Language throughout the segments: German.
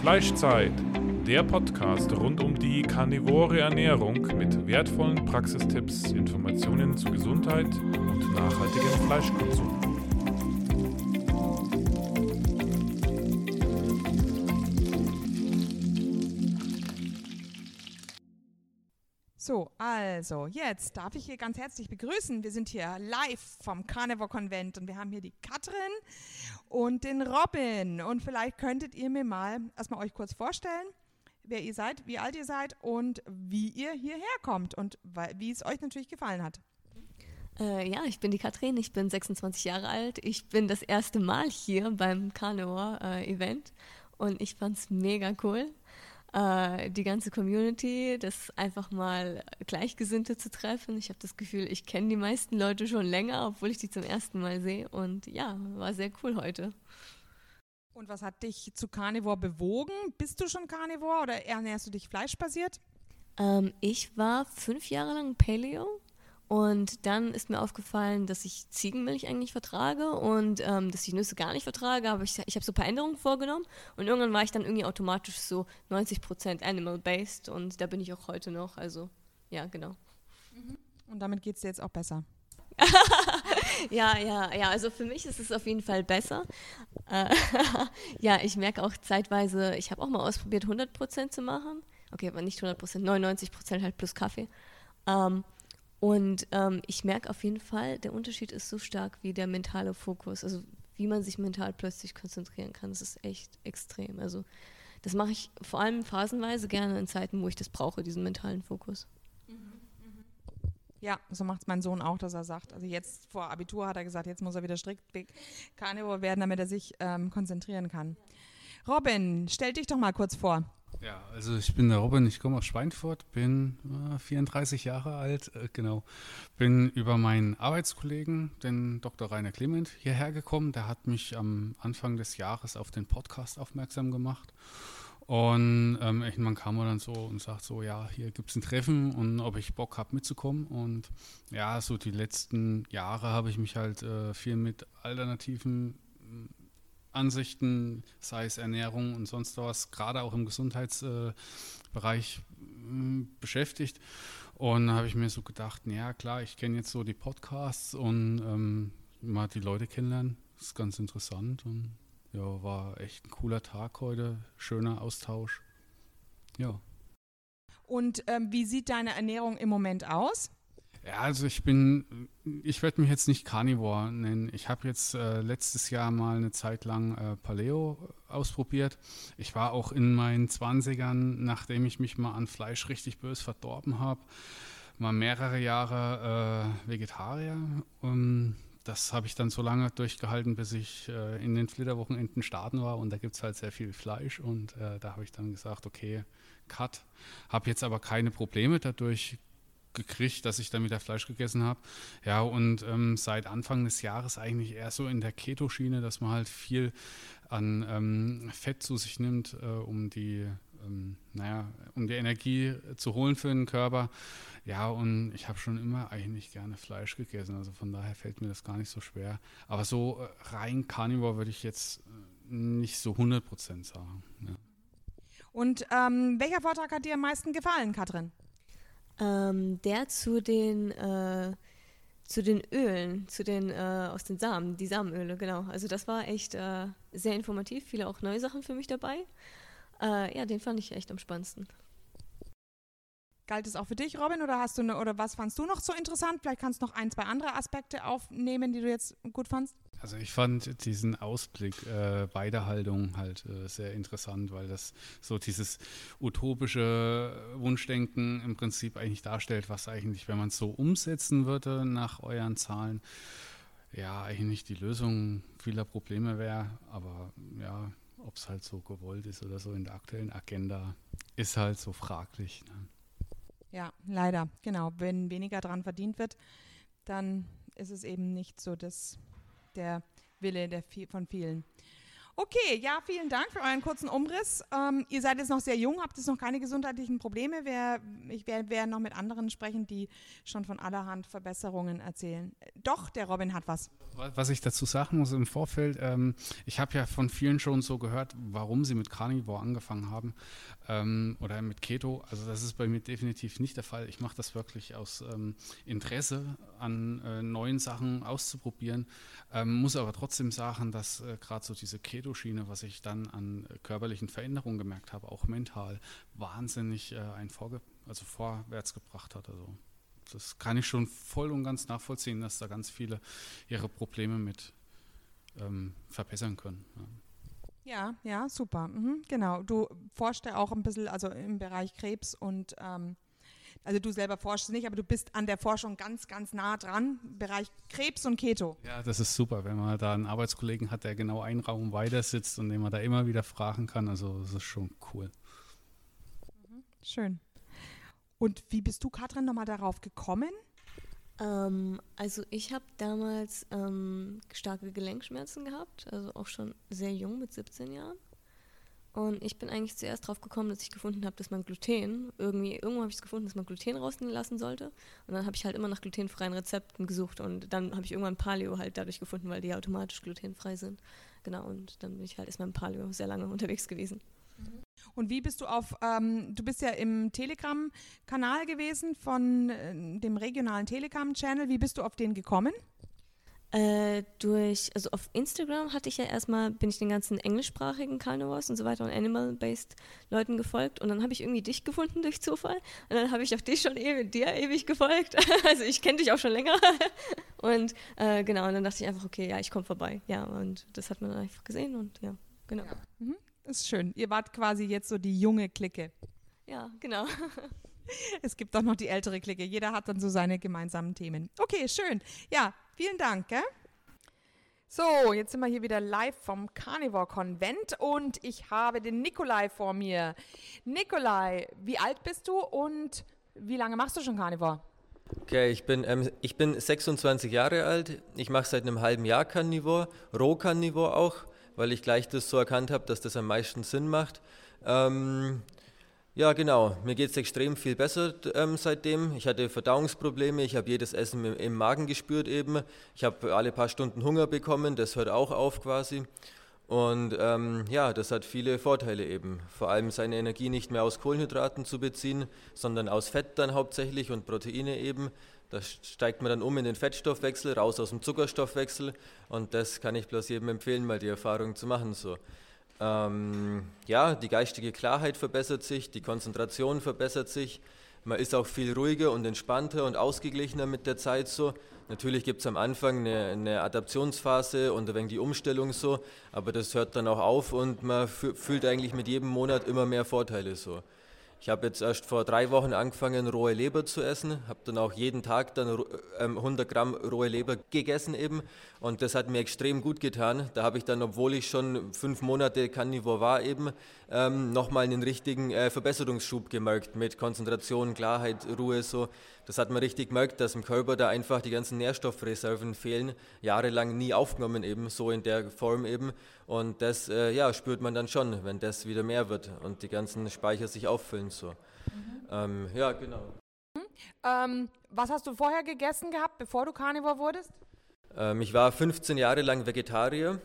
Fleischzeit, der Podcast rund um die karnivore Ernährung mit wertvollen Praxistipps, Informationen zu Gesundheit und nachhaltigem Fleischkonsum. So, also jetzt darf ich hier ganz herzlich begrüßen. Wir sind hier live vom Carnivore Konvent und wir haben hier die Katrin und den Robin. Und vielleicht könntet ihr mir mal erstmal euch kurz vorstellen, wer ihr seid, wie alt ihr seid und wie ihr hierher kommt und wie es euch natürlich gefallen hat. Äh, ja, ich bin die Katrin, ich bin 26 Jahre alt. Ich bin das erste Mal hier beim Carnivore-Event äh, und ich fand es mega cool äh, die ganze Community, das einfach mal Gleichgesinnte zu treffen. Ich habe das Gefühl, ich kenne die meisten Leute schon länger, obwohl ich die zum ersten Mal sehe. Und ja, war sehr cool heute. Und was hat dich zu Carnivore bewogen? Bist du schon Carnivore oder ernährst du dich fleischbasiert? Ähm, ich war fünf Jahre lang Paleo und dann ist mir aufgefallen, dass ich Ziegenmilch eigentlich vertrage und ähm, dass ich Nüsse gar nicht vertrage. Aber ich, ich habe so ein paar Änderungen vorgenommen und irgendwann war ich dann irgendwie automatisch so 90% animal-based und da bin ich auch heute noch. Also ja, genau. Mhm. Und damit geht es dir jetzt auch besser. ja, ja, ja. Also für mich ist es auf jeden Fall besser. Äh, ja, ich merke auch zeitweise, ich habe auch mal ausprobiert, 100% zu machen. Okay, aber nicht 100%, 99% halt plus Kaffee. Ähm, und ähm, ich merke auf jeden Fall, der Unterschied ist so stark wie der mentale Fokus. Also wie man sich mental plötzlich konzentrieren kann. Das ist echt extrem. Also das mache ich vor allem phasenweise gerne in Zeiten, wo ich das brauche, diesen mentalen Fokus. Ja, so macht es mein Sohn auch, dass er sagt, also jetzt vor Abitur hat er gesagt, jetzt muss er wieder strikt Carnivore werden, damit er sich ähm, konzentrieren kann. Robin, stell dich doch mal kurz vor. Ja, also ich bin der Robin, ich komme aus Schweinfurt, bin äh, 34 Jahre alt, äh, genau. Bin über meinen Arbeitskollegen, den Dr. Rainer Clement, hierher gekommen. Der hat mich am Anfang des Jahres auf den Podcast aufmerksam gemacht. Und ähm, irgendwann kam er dann so und sagt so, ja, hier gibt es ein Treffen und ob ich Bock habe mitzukommen. Und ja, so die letzten Jahre habe ich mich halt äh, viel mit alternativen Ansichten, sei es Ernährung und sonst was, gerade auch im Gesundheitsbereich äh, beschäftigt. Und da habe ich mir so gedacht, ja klar, ich kenne jetzt so die Podcasts und ähm, mal die Leute kennenlernen, das ist ganz interessant und ja, war echt ein cooler Tag heute, schöner Austausch. Ja. Und ähm, wie sieht deine Ernährung im Moment aus? Ja, also ich bin, ich werde mich jetzt nicht Carnivore nennen. Ich habe jetzt äh, letztes Jahr mal eine Zeit lang äh, Paleo ausprobiert. Ich war auch in meinen 20ern, nachdem ich mich mal an Fleisch richtig bös verdorben habe, mal mehrere Jahre äh, Vegetarier. Und das habe ich dann so lange durchgehalten, bis ich äh, in den Flitterwochenenden starten war. Und da gibt es halt sehr viel Fleisch. Und äh, da habe ich dann gesagt, okay, Cut. Habe jetzt aber keine Probleme dadurch gekriegt, dass ich dann wieder Fleisch gegessen habe. Ja, und ähm, seit Anfang des Jahres eigentlich eher so in der Keto-Schiene, dass man halt viel an ähm, Fett zu sich nimmt, äh, um die ähm, naja, um die Energie zu holen für den Körper. Ja, und ich habe schon immer eigentlich gerne Fleisch gegessen, also von daher fällt mir das gar nicht so schwer. Aber so äh, rein Carnivore würde ich jetzt äh, nicht so 100% sagen. Ja. Und ähm, welcher Vortrag hat dir am meisten gefallen, Katrin? Ähm, der zu den, äh, zu den Ölen, zu den, äh, aus den Samen, die Samenöle, genau. Also das war echt äh, sehr informativ, viele auch neue Sachen für mich dabei. Äh, ja, den fand ich echt am spannendsten. Galt es auch für dich, Robin, oder hast du ne, oder was fandst du noch so interessant? Vielleicht kannst du noch ein, zwei andere Aspekte aufnehmen, die du jetzt gut fandst. Also ich fand diesen Ausblick äh, Haltung halt äh, sehr interessant, weil das so dieses utopische Wunschdenken im Prinzip eigentlich darstellt, was eigentlich, wenn man es so umsetzen würde nach euren Zahlen, ja eigentlich die Lösung vieler Probleme wäre. Aber ja, ob es halt so gewollt ist oder so in der aktuellen Agenda, ist halt so fraglich. Ne? Ja, leider, genau. Wenn weniger dran verdient wird, dann ist es eben nicht so das der Wille der, von vielen. Okay, ja, vielen Dank für euren kurzen Umriss. Ähm, ihr seid jetzt noch sehr jung, habt jetzt noch keine gesundheitlichen Probleme. Wer, ich werde wer noch mit anderen sprechen, die schon von allerhand Verbesserungen erzählen. Doch, der Robin hat was. Was ich dazu sagen muss im Vorfeld, ähm, ich habe ja von vielen schon so gehört, warum sie mit Carnivore angefangen haben ähm, oder mit Keto. Also das ist bei mir definitiv nicht der Fall. Ich mache das wirklich aus ähm, Interesse an äh, neuen Sachen auszuprobieren, ähm, muss aber trotzdem sagen, dass äh, gerade so diese Keto-Schiene, was ich dann an äh, körperlichen Veränderungen gemerkt habe, auch mental, wahnsinnig äh, ein Vorge also vorwärts gebracht hat. Also das kann ich schon voll und ganz nachvollziehen, dass da ganz viele ihre Probleme mit ähm, verbessern können. Ja. Ja, ja, super. Mhm, genau. Du forschst ja auch ein bisschen, also im Bereich Krebs und ähm, also du selber forschst nicht, aber du bist an der Forschung ganz, ganz nah dran, Bereich Krebs und Keto. Ja, das ist super, wenn man da einen Arbeitskollegen hat, der genau einen Raum weiter sitzt und den man da immer wieder fragen kann. Also das ist schon cool. Mhm, schön. Und wie bist du, Katrin, nochmal darauf gekommen? Ähm, also ich habe damals ähm, starke Gelenkschmerzen gehabt, also auch schon sehr jung mit 17 Jahren. Und ich bin eigentlich zuerst darauf gekommen, dass ich gefunden habe, dass man Gluten, irgendwie, irgendwo habe ich es gefunden, dass man Gluten rauslassen sollte. Und dann habe ich halt immer nach glutenfreien Rezepten gesucht und dann habe ich irgendwann Paleo halt dadurch gefunden, weil die automatisch glutenfrei sind. Genau, und dann bin ich halt erstmal im Paleo sehr lange unterwegs gewesen. Und wie bist du auf, ähm, du bist ja im Telegram-Kanal gewesen von äh, dem regionalen Telegram-Channel. Wie bist du auf den gekommen? Äh, durch, also auf Instagram hatte ich ja erstmal, bin ich den ganzen englischsprachigen Carnivores und so weiter und Animal-based Leuten gefolgt und dann habe ich irgendwie dich gefunden durch Zufall und dann habe ich auch dich schon e dir ewig gefolgt. also ich kenne dich auch schon länger. und äh, genau, und dann dachte ich einfach, okay, ja, ich komme vorbei. Ja, und das hat man einfach gesehen und ja, genau. Ja. Mhm. Ist schön. Ihr wart quasi jetzt so die junge Clique. Ja, genau. es gibt auch noch die ältere Clique. Jeder hat dann so seine gemeinsamen Themen. Okay, schön. Ja, vielen Dank. Gell? So, jetzt sind wir hier wieder live vom Carnivore Konvent und ich habe den Nikolai vor mir. Nikolai, wie alt bist du und wie lange machst du schon Carnivore? Okay, ich bin, ähm, ich bin 26 Jahre alt. Ich mache seit einem halben Jahr Carnivore, Roh-Carnivore auch weil ich gleich das so erkannt habe, dass das am meisten Sinn macht. Ähm, ja, genau. Mir geht es extrem viel besser ähm, seitdem. Ich hatte Verdauungsprobleme, ich habe jedes Essen im, im, Magen gespürt eben. Ich habe alle paar Stunden Hunger bekommen, das hört auch auf quasi. Und ähm, ja, das hat viele Vorteile eben. Vor allem seine Energie nicht mehr aus Kohlenhydraten zu beziehen, sondern aus Fett dann hauptsächlich und Proteine eben. Da steigt man dann um in den Fettstoffwechsel, raus aus dem Zuckerstoffwechsel und das kann ich bloß jedem empfehlen, mal die Erfahrung zu machen. So. Ähm, ja, die geistige Klarheit verbessert sich, die Konzentration verbessert sich, man ist auch viel ruhiger und entspannter und ausgeglichener mit der Zeit so. Natürlich gibt es am Anfang eine, eine, Adaptionsphase und ein wenig die Umstellung so, aber das hört dann auch auf und man fühlt eigentlich mit jedem Monat immer mehr Vorteile so. Ich habe jetzt erst vor drei Wochen angefangen, rohe Leber zu essen, habe dann auch jeden Tag dann 100 ähm, Gramm rohe Leber gegessen eben und das hat mir extrem gut getan. Da habe ich dann, obwohl ich schon fünf Monate Carnivore war eben, ähm, nochmal einen richtigen äh, Verbesserungsschub gemerkt mit Konzentration, Klarheit, Ruhe so. Das hat man richtig gemerkt, dass im Körper da einfach die ganzen Nährstoffreserven fehlen, jahrelang nie aufgenommen eben, so in der Form eben und das äh, ja, spürt man dann schon, wenn das wieder mehr wird und die ganzen Speicher sich auffüllen. So. Mhm. Ähm, ja, genau. Mhm. Ähm, was hast du vorher gegessen gehabt, bevor du Carnivore wurdest? Ähm, ich war 15 Jahre lang Vegetarier.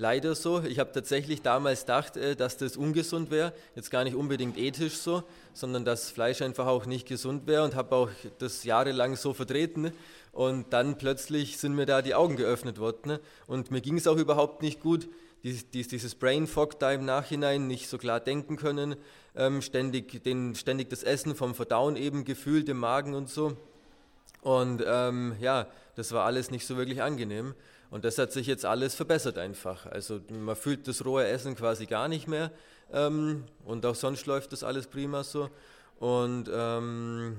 Leider so. Ich habe tatsächlich damals gedacht, äh, dass das ungesund wäre. Jetzt gar nicht unbedingt ethisch so, sondern dass Fleisch einfach auch nicht gesund wäre und habe auch das jahrelang so vertreten. Und dann plötzlich sind mir da die Augen geöffnet worden. Und mir ging es auch überhaupt nicht gut dieses Brain Fog da im Nachhinein nicht so klar denken können, ähm, ständig, den, ständig das Essen vom Verdauen eben gefühlt im Magen und so. Und ähm, ja, das war alles nicht so wirklich angenehm. Und das hat sich jetzt alles verbessert einfach. Also man fühlt das rohe Essen quasi gar nicht mehr. Ähm, und auch sonst läuft das alles prima so. Und ähm,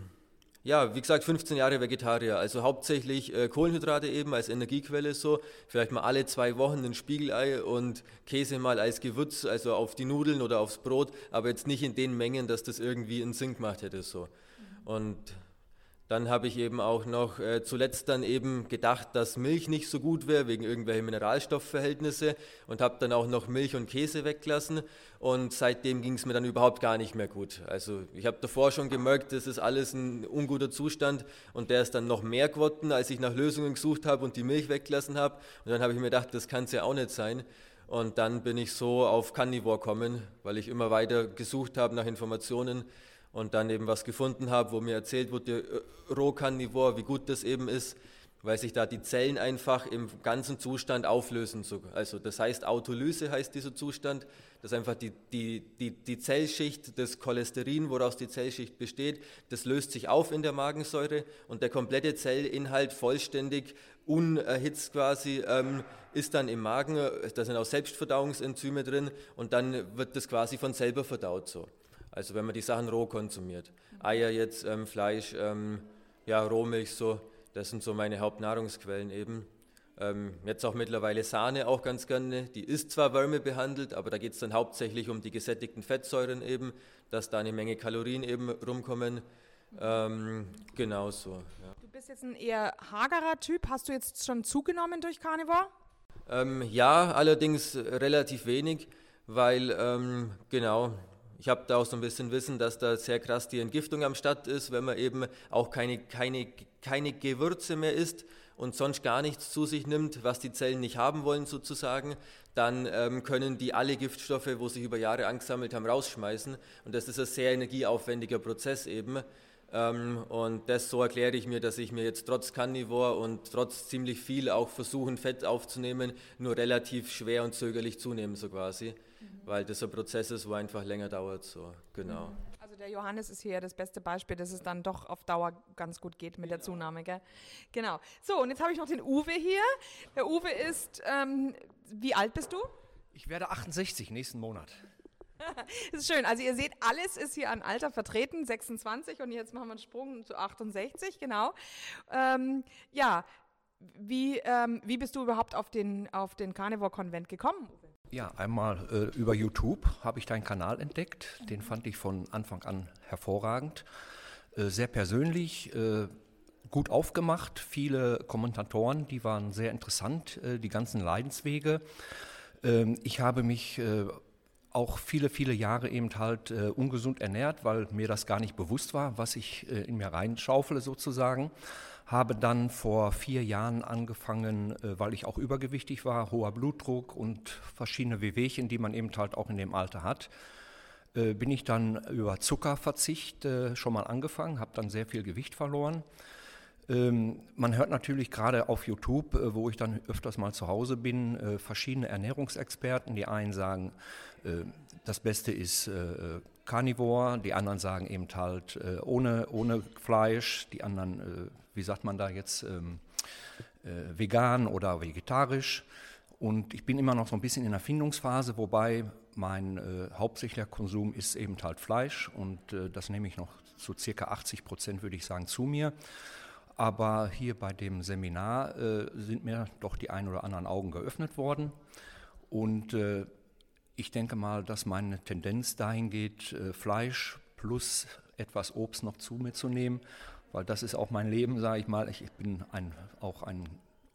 ja, wie gesagt, 15 Jahre Vegetarier, also hauptsächlich äh, Kohlenhydrate eben als Energiequelle so, vielleicht mal alle zwei Wochen ein Spiegelei und Käse mal als Gewürz, also auf die Nudeln oder aufs Brot, aber jetzt nicht in den Mengen, dass das irgendwie einen Sinn gemacht hätte so. Und Dann habe ich eben auch noch äh, zuletzt dann eben gedacht, dass Milch nicht so gut wäre, wegen irgendwelcher Mineralstoffverhältnisse und habe dann auch noch Milch und Käse weggelassen und seitdem ging es mir dann überhaupt gar nicht mehr gut. Also ich habe davor schon gemerkt, das ist alles ein unguter Zustand und der ist dann noch mehr geworden, als ich nach Lösungen gesucht habe und die Milch weggelassen habe und dann habe ich mir gedacht, das kann es ja auch nicht sein. Und dann bin ich so auf Carnivore kommen, weil ich immer weiter gesucht habe nach Informationen und dann eben was gefunden habe, wo mir erzählt wurde, äh, Rohkarnivor, wie gut das eben ist, weil sich da die Zellen einfach im ganzen Zustand auflösen. Also das heißt Autolyse heißt dieser Zustand, dass einfach die, die, die, die Zellschicht, das Cholesterin, woraus die Zellschicht besteht, das löst sich auf in der Magensäure und der komplette Zellinhalt vollständig unerhitzt quasi ähm, ist dann im Magen, da sind auch Selbstverdauungsenzyme drin und dann wird das quasi von selber verdaut so. Also wenn man die Sachen roh konsumiert. Eier jetzt, ähm, Fleisch, ähm, ja, Rohmilch so, das sind so meine Hauptnahrungsquellen eben. Ähm, jetzt auch mittlerweile Sahne auch ganz gerne. Die ist zwar wärmebehandelt, aber da geht es dann hauptsächlich um die gesättigten Fettsäuren eben, dass da eine Menge Kalorien eben rumkommen. Ähm, genau so. Ja. Du bist jetzt ein eher hagerer Typ. Hast du jetzt schon zugenommen durch Carnivore? Ähm, ja, allerdings relativ wenig, weil ähm, genau ich habe da auch so ein bisschen Wissen, dass da sehr krass die Entgiftung am Start ist, wenn man eben auch keine, keine, keine Gewürze mehr isst und sonst gar nichts zu sich nimmt, was die Zellen nicht haben wollen sozusagen, dann ähm, können die alle Giftstoffe, wo sich über Jahre angesammelt haben, rausschmeißen. Und das ist ein sehr energieaufwendiger Prozess eben. Ähm, und das so erkläre ich mir, dass ich mir jetzt trotz Carnivore und trotz ziemlich viel auch versuchen, Fett aufzunehmen, nur relativ schwer und zögerlich zunehmen so quasi weil das ein Prozess ist, wo einfach länger dauert. So, genau. Mhm. Also der Johannes ist hier das beste Beispiel, dass es dann doch auf Dauer ganz gut geht mit genau. der Zunahme. Gell? Genau. So, und jetzt habe ich noch den Uwe hier. Der Uwe ist, ähm, wie alt bist du? Ich werde 68 nächsten Monat. das ist schön. Also ihr seht, alles ist hier an Alter vertreten, 26 und jetzt machen wir einen Sprung zu 68, genau. Ähm, ja, wie, ähm, wie bist du überhaupt auf den, auf den Carnivore-Konvent gekommen? Ja, einmal äh, über YouTube habe ich deinen Kanal entdeckt. Den fand ich von Anfang an hervorragend. Äh, sehr persönlich, äh, gut aufgemacht. Viele Kommentatoren, die waren sehr interessant, äh, die ganzen Leidenswege. Ähm, ich habe mich äh, auch viele, viele Jahre eben halt äh, ungesund ernährt, weil mir das gar nicht bewusst war, was ich in mir reinschaufele sozusagen habe dann vor vier Jahren angefangen, äh, weil ich auch übergewichtig war, hoher Blutdruck und verschiedene Wehwehchen, die man eben halt auch in dem Alter hat, äh, bin ich dann über Zuckerverzicht äh, schon mal angefangen, habe dann sehr viel Gewicht verloren. Ähm, man hört natürlich gerade auf YouTube, wo ich dann öfters mal zu Hause bin, verschiedene Ernährungsexperten. Die einen sagen, das Beste ist Carnivore, die anderen sagen eben halt ohne, ohne Fleisch, die anderen wie sagt man da jetzt, ähm, äh, vegan oder vegetarisch. Und ich bin immer noch so ein bisschen in der Findungsphase, wobei mein äh, hauptsächlicher Konsum ist eben halt Fleisch und äh, das nehme ich noch zu circa 80 Prozent, würde ich sagen, zu mir. Aber hier bei dem Seminar äh, sind mir doch die ein oder anderen Augen geöffnet worden. Und äh, ich denke mal, dass meine Tendenz dahin geht, äh, Fleisch plus etwas Obst noch zu mir zu nehmen weil das ist auch mein Leben, sage ich mal. Ich, bin ein, auch ein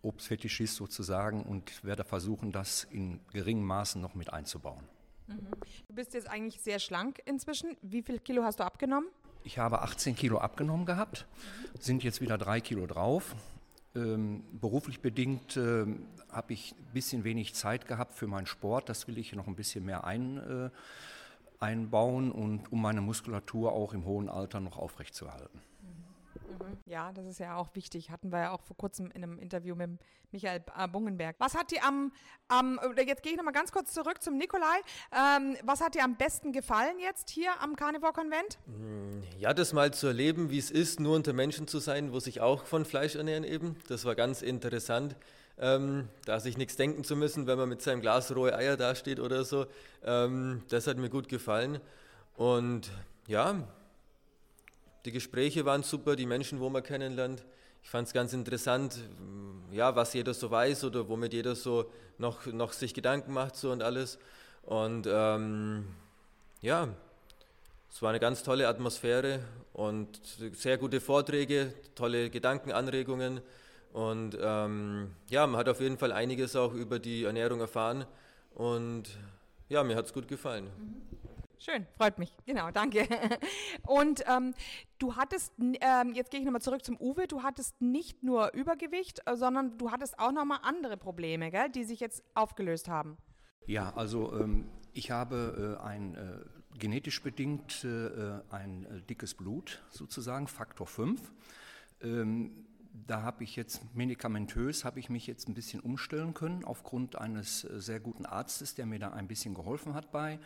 Obstfetischist sozusagen und werde versuchen, das in geringem Maßen noch mit einzubauen. Mhm. Du bist jetzt eigentlich sehr schlank inzwischen. Wie viel Kilo hast du abgenommen? Ich habe 18 Kilo abgenommen gehabt, sind jetzt wieder drei Kilo drauf. Ähm, beruflich bedingt äh, habe ich ein bisschen wenig Zeit gehabt für meinen Sport. Das will ich noch ein bisschen mehr ein, äh, einbauen und um meine Muskulatur auch im hohen Alter noch aufrechtzuerhalten. Mhm. Ja, das ist ja auch wichtig. Hatten wir ja auch vor kurzem in einem Interview mit Michael Bungenberg. Was hat dir am, am jetzt gehe ich nochmal ganz kurz zurück zum Nikolai. Ähm, was hat dir am besten gefallen jetzt hier am Carnivore-Konvent? Mm, ja, das mal zu erleben, wie es ist, nur unter Menschen zu sein, wo sich auch von Fleisch ernähren eben. Das war ganz interessant. Ähm, da sich nichts denken zu müssen, wenn man mit seinem Glas rohe Eier dasteht oder so. Ähm, das hat mir gut gefallen. Und ja, die Gespräche waren super, die Menschen, wo man kennenlernt. Ich fand es ganz interessant, ja, was jeder so weiß oder womit jeder so noch, noch sich Gedanken macht so und alles. Und ähm, ja, es war eine ganz tolle Atmosphäre und sehr gute Vorträge, tolle Gedankenanregungen. Und ähm, ja, man hat auf jeden Fall einiges auch über die Ernährung erfahren. Und ja, mir hat es gut gefallen. Schön, freut mich. Genau, danke. Und ähm, du hattest, ähm, jetzt gehe ich nochmal zurück zum Uwe, du hattest nicht nur Übergewicht, äh, sondern du hattest auch nochmal andere Probleme, gell, die sich jetzt aufgelöst haben. Ja, also ähm, ich habe äh, ein äh, genetisch bedingt äh, ein äh, dickes Blut, sozusagen, Faktor 5. Ähm, da habe ich jetzt medikamentös, habe ich mich jetzt ein bisschen umstellen können, aufgrund eines äh, sehr guten Arztes, der mir da ein bisschen geholfen hat bei,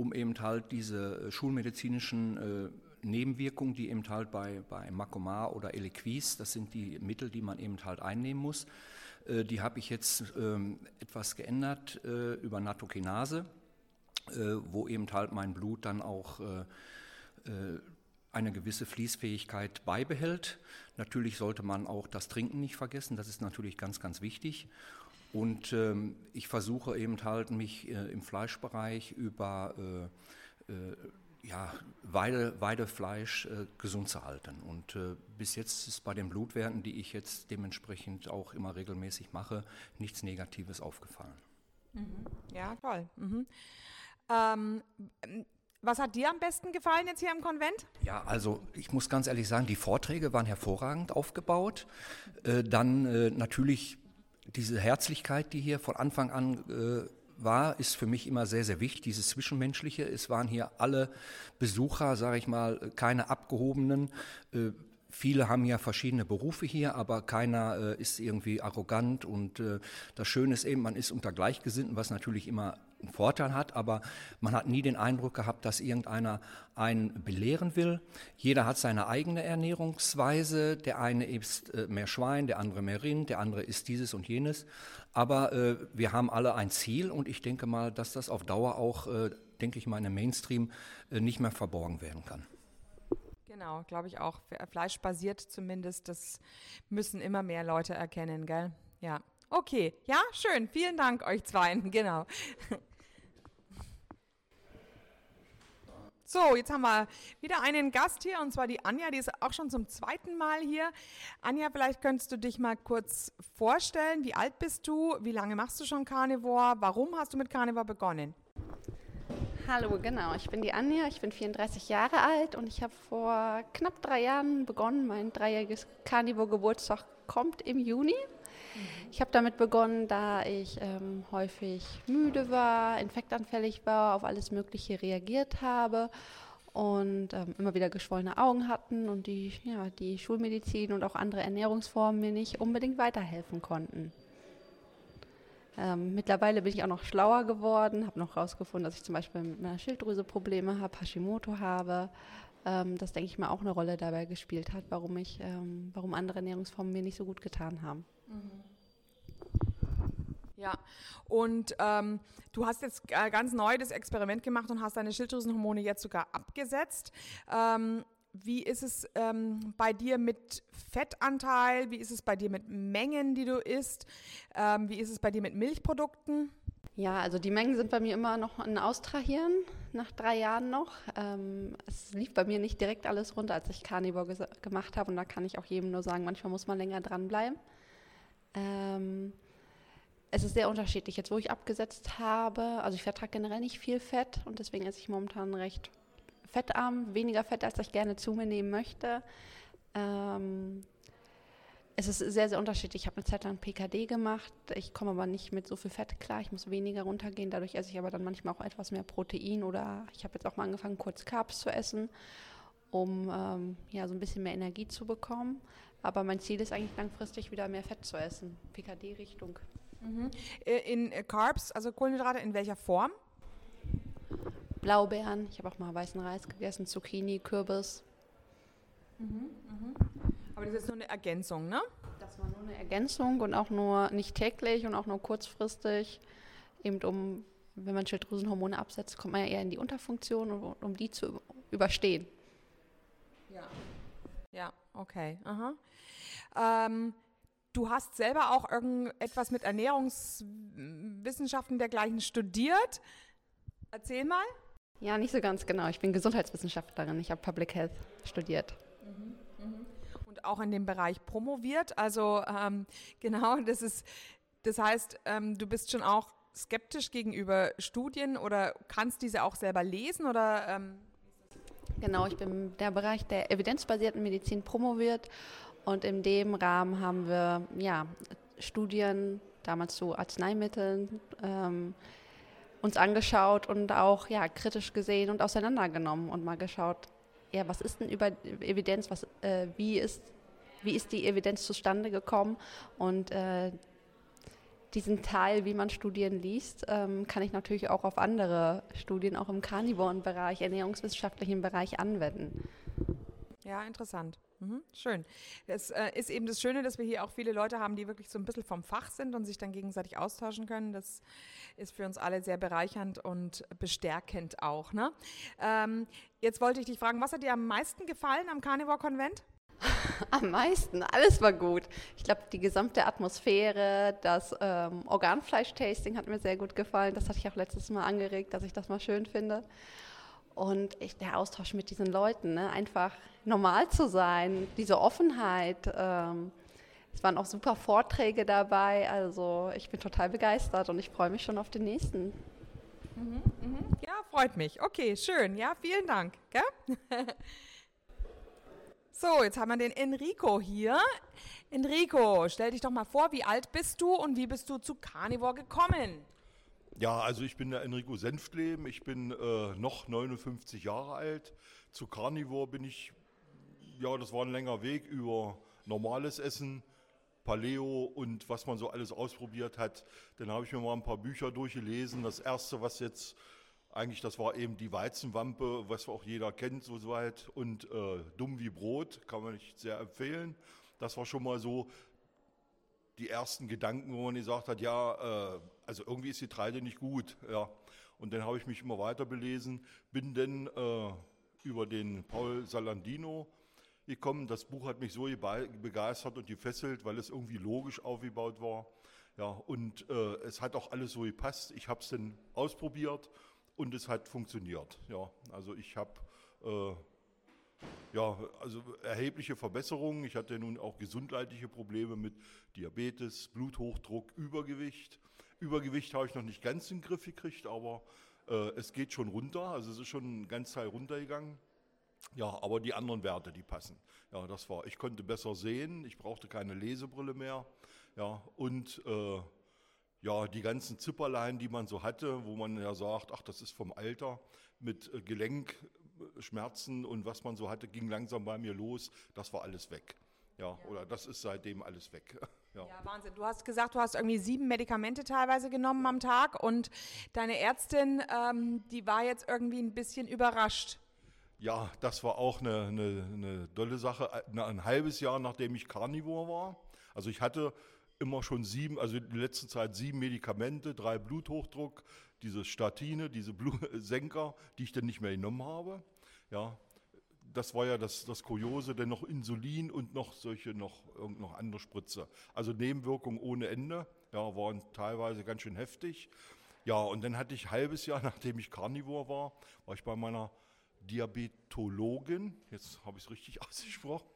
um eben halt diese schulmedizinischen äh, Nebenwirkungen, die eben halt bei, bei Macomar oder Eliquis, das sind die Mittel, die man eben halt einnehmen muss, äh, die habe ich jetzt ähm, etwas geändert äh, über Natokinase äh, wo eben halt mein Blut dann auch äh, äh, eine gewisse Fließfähigkeit beibehält. Natürlich sollte man auch das Trinken nicht vergessen, das ist natürlich ganz, ganz wichtig. Und ähm, ich versuche eben halt mich äh, im Fleischbereich über äh, äh, ja, Weide, Weidefleisch gesund zu halten. Und bis jetzt ist bei den Blutwerten, die ich jetzt dementsprechend auch immer regelmäßig mache, nichts Negatives aufgefallen. Mhm. Ja, toll. Mhm. Ähm, was hat dir am besten gefallen jetzt hier im Konvent? Ja, also ich muss ganz ehrlich sagen, die Vorträge waren hervorragend aufgebaut. Äh, dann äh, natürlich diese Herzlichkeit, die hier von Anfang an äh, war, ist für mich immer sehr, sehr wichtig, dieses Zwischenmenschliche. Es waren hier alle Besucher, sage ich mal, keine abgehobenen. Äh, viele haben ja verschiedene Berufe hier, aber keiner äh, ist irgendwie arrogant. Und äh, das Schöne ist eben, man ist unter Gleichgesinnten, was natürlich immer einen Vorteil hat, aber man hat nie den Eindruck gehabt, dass irgendeiner einen belehren will. Jeder hat seine eigene Ernährungsweise. Der eine isst äh, mehr Schwein, der andere mehr Rind, der andere isst dieses und jenes. Aber äh, wir haben alle ein Ziel und ich denke mal, dass das auf Dauer auch, äh, denke ich mal, in Mainstream äh, nicht mehr verborgen werden kann. Genau, glaube ich auch. Fleischbasiert zumindest, das müssen immer mehr Leute erkennen, gell? Ja. Okay, ja, schön. Vielen Dank euch zweien. Genau. So, jetzt haben wir wieder einen Gast hier und zwar die Anja, die ist auch schon zum zweiten Mal hier. Anja, vielleicht könntest du dich mal kurz vorstellen. Wie alt bist du? Wie lange machst du schon Carnivore? Warum hast du mit Carnivore begonnen? Hallo, genau. Ich bin die Anja, ich bin 34 Jahre alt und ich habe vor knapp drei Jahren begonnen. Mein dreijähriges Carnivore-Geburtstag kommt im Juni. Ich habe damit begonnen, da ich ähm, häufig müde war, infektanfällig war, auf alles Mögliche reagiert habe und ähm, immer wieder geschwollene Augen hatten und die, ja, die Schulmedizin und auch andere Ernährungsformen mir nicht unbedingt weiterhelfen konnten. Ähm, mittlerweile bin ich auch noch schlauer geworden, habe noch herausgefunden, dass ich zum Beispiel mit meiner Schilddrüse Probleme habe, Hashimoto habe. Ähm, das denke ich mal auch eine Rolle dabei gespielt hat, warum ich, ähm, warum andere Ernährungsformen mir nicht so gut getan haben. Ja, und ähm, du hast jetzt äh, ganz neu das Experiment gemacht und hast deine Schilddrüsenhormone jetzt sogar abgesetzt. Ähm, wie ist es ähm, bei dir mit Fettanteil? Wie ist es bei dir mit Mengen, die du isst? Ähm, wie ist es bei dir mit Milchprodukten? Ja, also die Mengen sind bei mir immer noch ein Austrahieren, nach drei Jahren noch. Ähm, es lief bei mir nicht direkt alles runter, als ich Carnivore gemacht habe. Und da kann ich auch jedem nur sagen, manchmal muss man länger dranbleiben. Ähm, es ist sehr unterschiedlich. Jetzt, wo ich abgesetzt habe, also ich vertrage generell nicht viel Fett und deswegen esse ich momentan recht fettarm, weniger Fett, als ich gerne zu mir nehmen möchte. Ähm, es ist sehr, sehr unterschiedlich. Ich habe eine Zeit lang PKD gemacht. Ich komme aber nicht mit so viel Fett klar. Ich muss weniger runtergehen. Dadurch esse ich aber dann manchmal auch etwas mehr Protein oder ich habe jetzt auch mal angefangen, kurz Carbs zu essen, um ähm, ja, so ein bisschen mehr Energie zu bekommen. Aber mein Ziel ist eigentlich langfristig wieder mehr Fett zu essen. PKD-Richtung. Mhm. Äh, in äh, Carbs, also Kohlenhydrate, in welcher Form? Blaubeeren, ich habe auch mal weißen Reis gegessen, Zucchini, Kürbis. Mhm, mhm. Aber das ist nur eine Ergänzung, ne? Das war nur eine Ergänzung und auch nur nicht täglich und auch nur kurzfristig. Eben um, wenn man Schilddrüsenhormone absetzt, kommt man ja eher in die Unterfunktion, um, um die zu überstehen. Ja. Ja, okay. Aha. Ähm, du hast selber auch irgendetwas mit Ernährungswissenschaften dergleichen studiert. Erzähl mal. Ja, nicht so ganz genau. Ich bin Gesundheitswissenschaftlerin. Ich habe Public Health studiert. Und auch in dem Bereich promoviert. Also ähm, genau, das ist, das heißt, ähm, du bist schon auch skeptisch gegenüber Studien oder kannst diese auch selber lesen oder ähm, Genau, ich bin der Bereich der evidenzbasierten Medizin promoviert. Und in dem Rahmen haben wir ja, Studien damals zu Arzneimitteln ähm, uns angeschaut und auch ja, kritisch gesehen und auseinandergenommen und mal geschaut, ja, was ist denn über Evidenz, was, äh, wie, ist, wie ist die Evidenz zustande gekommen? Und äh, diesen Teil, wie man Studien liest, ähm, kann ich natürlich auch auf andere Studien, auch im Carnivoren-Bereich, ernährungswissenschaftlichen Bereich anwenden. Ja, interessant. Mhm, schön. Es äh, ist eben das Schöne, dass wir hier auch viele Leute haben, die wirklich so ein bisschen vom Fach sind und sich dann gegenseitig austauschen können. Das ist für uns alle sehr bereichernd und bestärkend auch. Ne? Ähm, jetzt wollte ich dich fragen, was hat dir am meisten gefallen am Carnivore-Konvent? Am meisten, alles war gut. Ich glaube, die gesamte Atmosphäre, das ähm, Organfleisch-Tasting hat mir sehr gut gefallen. Das hatte ich auch letztes Mal angeregt, dass ich das mal schön finde. Und ich, der Austausch mit diesen Leuten, ne? einfach normal zu sein, diese Offenheit. Ähm, es waren auch super Vorträge dabei. Also ich bin total begeistert und ich freue mich schon auf den nächsten. Ja, freut mich. Okay, schön. Ja, vielen Dank. So, jetzt haben wir den Enrico hier. Enrico, stell dich doch mal vor, wie alt bist du und wie bist du zu Carnivore gekommen? Ja, also ich bin der Enrico Senftleben, ich bin äh, noch 59 Jahre alt. Zu Carnivore bin ich, ja, das war ein länger Weg über normales Essen, Paleo und was man so alles ausprobiert hat. Dann habe ich mir mal ein paar Bücher durchgelesen. Das erste, was jetzt eigentlich, das war eben die Weizenwampe, was auch jeder kennt soweit. Und äh, Dumm wie Brot, kann man nicht sehr empfehlen. Das war schon mal so die ersten Gedanken, wo man gesagt hat, ja, äh, also irgendwie ist die Treide nicht gut. Ja. Und dann habe ich mich immer weiter belesen, bin dann äh, über den Paul Salandino gekommen. Das Buch hat mich so begeistert und gefesselt, weil es irgendwie logisch aufgebaut war. Ja, und äh, es hat auch alles so gepasst. Ich habe es dann ausprobiert und es hat funktioniert. Ja, also ich habe äh, ja, also erhebliche Verbesserungen. Ich hatte nun auch gesundheitliche Probleme mit Diabetes, Bluthochdruck, Übergewicht. Übergewicht habe ich noch nicht ganz in den Griff gekriegt, aber äh, es geht schon runter. Also es ist schon ein ganz Teil runtergegangen. Ja, aber die anderen Werte, die passen. Ja, das war, ich konnte besser sehen, ich brauchte keine Lesebrille mehr. Ja, und äh, ja, die ganzen Zipperlein, die man so hatte, wo man ja sagt, ach, das ist vom Alter, mit äh, Gelenkschmerzen und was man so hatte, ging langsam bei mir los. Das war alles weg. Ja, oder das ist seitdem alles weg. Ja. Ja, Wahnsinn. Du hast gesagt, du hast irgendwie sieben Medikamente teilweise genommen am Tag und deine Ärztin, ähm, die war jetzt irgendwie ein bisschen überrascht. Ja, das war auch eine, eine, eine dolle Sache. Ein, ein halbes Jahr nachdem ich Carnivore war. Also ich hatte immer schon sieben, also in der letzten Zeit sieben Medikamente, drei Bluthochdruck, diese Statine, diese Blutsenker, die ich dann nicht mehr genommen habe. Ja, das war ja das, das Kuriose, denn noch Insulin und noch solche, noch, noch andere Spritze. Also Nebenwirkungen ohne Ende, ja, waren teilweise ganz schön heftig. Ja, und dann hatte ich ein halbes Jahr, nachdem ich Carnivore war, war ich bei meiner Diabetologin, jetzt habe ich es richtig ausgesprochen,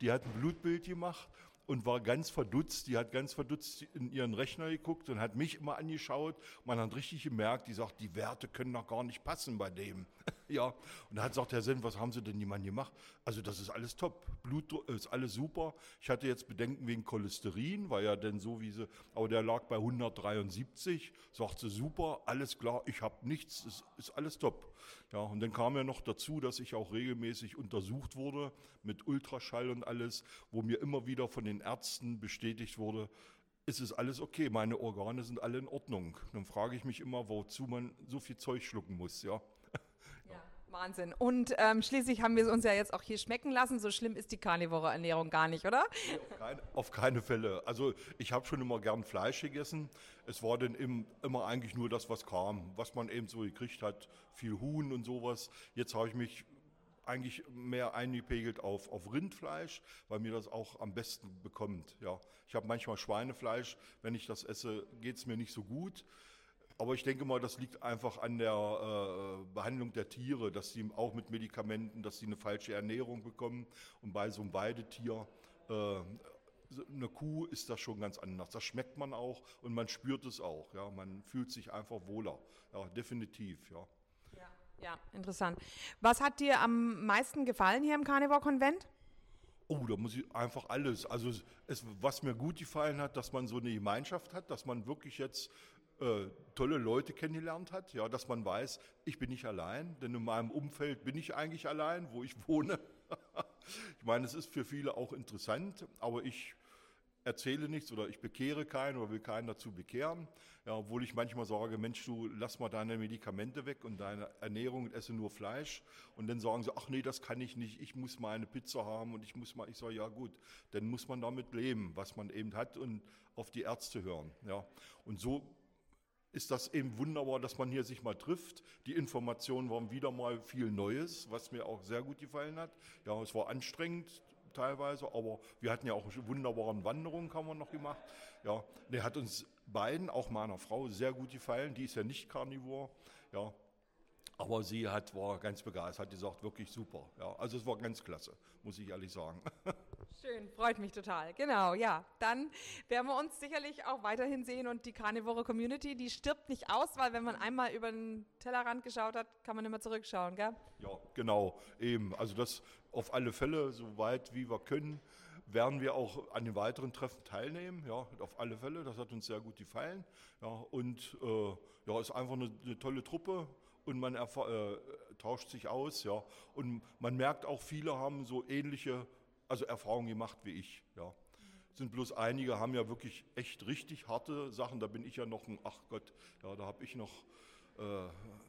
die hat ein Blutbild gemacht und war ganz verdutzt. Die hat ganz verdutzt in ihren Rechner geguckt und hat mich immer angeschaut. Man hat richtig gemerkt, die sagt, die Werte können doch gar nicht passen bei dem. ja, und da hat gesagt, Herr Senn, was haben Sie denn jemand gemacht? Also das ist alles top, Blutdruck ist alles super. Ich hatte jetzt Bedenken wegen Cholesterin, war ja denn so wie sie, aber der lag bei 173. Sagt sie, super, alles klar, ich habe nichts, ist, ist alles top. Ja, und dann kam ja noch dazu, dass ich auch regelmäßig untersucht wurde mit Ultraschall und alles, wo mir immer wieder von den Ärzten bestätigt wurde, es ist alles okay, meine Organe sind alle in Ordnung. Dann frage ich mich immer, wozu man so viel Zeug schlucken muss, ja. Wahnsinn. Und ähm, schließlich haben wir es uns ja jetzt auch hier schmecken lassen. So schlimm ist die Carnivore-Ernährung gar nicht, oder? Auf keine, auf keine Fälle. Also ich habe schon immer gern Fleisch gegessen. Es war dann im, immer eigentlich nur das, was kam, was man eben so gekriegt hat. Viel Huhn und sowas. Jetzt habe ich mich eigentlich mehr eingepegelt auf, auf Rindfleisch, weil mir das auch am besten bekommt. Ja. Ich habe manchmal Schweinefleisch, wenn ich das esse, geht es mir nicht so gut. Aber ich denke mal, das liegt einfach an der äh, Behandlung der Tiere, dass sie auch mit Medikamenten, dass sie eine falsche Ernährung bekommen. Und bei so einem Weidetier, äh, eine Kuh ist das schon ganz anders. Das schmeckt man auch und man spürt es auch. Ja, man fühlt sich einfach wohler. Ja, definitiv. Ja. Ja, ja, interessant. Was hat dir am meisten gefallen hier im Carnivore-Konvent? Oh, da muss ich einfach alles. Also es, was mir gut gefallen hat, dass man so eine Gemeinschaft hat, dass man wirklich jetzt äh, tolle Leute kennengelernt hat, ja, dass man weiß, ich bin nicht allein, denn in meinem Umfeld bin ich eigentlich allein, wo ich wohne. ich meine, es ist für viele auch interessant, aber ich erzähle nichts oder ich bekehre keinen oder will keinen dazu bekehren. Ja, obwohl ich manchmal sage, Mensch, du lass mal deine Medikamente weg und deine Ernährung und esse nur Fleisch. Und dann sagen sie, ach nee, das kann ich nicht, ich muss mal eine Pizza haben und ich muss mal, ich sage, ja gut, dann muss man damit leben, was man eben hat und auf die Ärzte hören. Ja. Und so ist das eben wunderbar, dass man hier sich mal trifft. Die Informationen waren wieder mal viel Neues, was mir auch sehr gut gefallen hat. Ja, es war anstrengend, teilweise, aber wir hatten ja auch wunderbare Wanderungen, haben wir noch gemacht. Ja, der hat uns beiden, auch meiner Frau, sehr gut gefallen. Die ist ja nicht Carnivore, ja. Aber sie hat, war ganz begeistert, hat gesagt, wirklich super. Ja, also es war ganz klasse, muss ich ehrlich sagen. Schön, freut mich total. Genau, ja. Dann werden wir uns sicherlich auch weiterhin sehen und die Carnivore Community, die stirbt nicht aus, weil wenn man einmal über den Tellerrand geschaut hat, kann man immer zurückschauen, gell? Ja, genau, eben. Also das auf alle Fälle, so weit wie wir können, werden wir auch an den weiteren Treffen teilnehmen. Ja, auf alle Fälle. Das hat uns sehr gut gefallen. Ja, und äh, ja, ist einfach eine, eine tolle Truppe und man äh, tauscht sich aus, ja. Und man merkt auch, viele haben so ähnliche also Erfahrungen gemacht wie ich, ja. Sind bloß einige haben ja wirklich echt richtig harte Sachen. Da bin ich ja noch ein, ach Gott, ja, da habe ich noch, äh,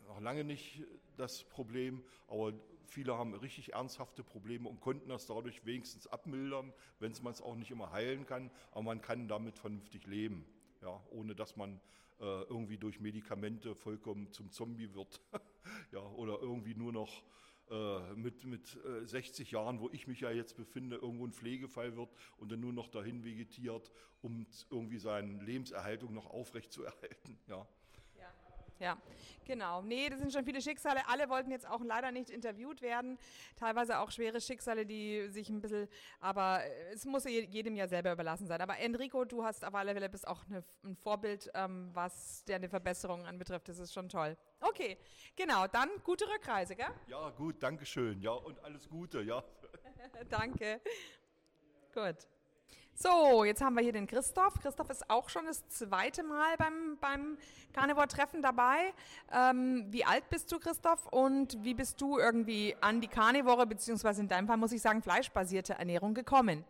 noch lange nicht das Problem. Aber viele haben richtig ernsthafte Probleme und konnten das dadurch wenigstens abmildern, wenn man es auch nicht immer heilen kann. Aber man kann damit vernünftig leben, ja, ohne dass man äh, irgendwie durch Medikamente vollkommen zum Zombie wird ja, oder irgendwie nur noch mit, mit 60 äh, Jahren, wo ich mich ja jetzt befinde, irgendwo ein Pflegefall wird und dann nur noch dahin vegetiert, um irgendwie seine Lebenserhaltung noch aufrechtzuerhalten. Ja. Ja, genau. Nee, das sind schon viele Schicksale. Alle wollten jetzt auch leider nicht interviewt werden. Teilweise auch schwere Schicksale, die sich ein bisschen, aber es muss jedem ja selber überlassen sein. Aber Enrico, du hast auf alle Fälle bist auch eine, ein Vorbild, ähm, was deine Verbesserungen anbetrifft. Das ist schon toll. Okay, genau. Dann gute Rückreise, gell? Ja, gut, danke schön. Ja, und alles Gute, ja. danke. Gut. So, jetzt haben wir hier den Christoph. Christoph ist auch schon das zweite Mal beim, beim Carnivore-Treffen dabei. Ähm, wie alt bist du, Christoph? Und wie bist du irgendwie an die Carnivore, beziehungsweise in deinem Fall muss ich sagen, fleischbasierte Ernährung gekommen?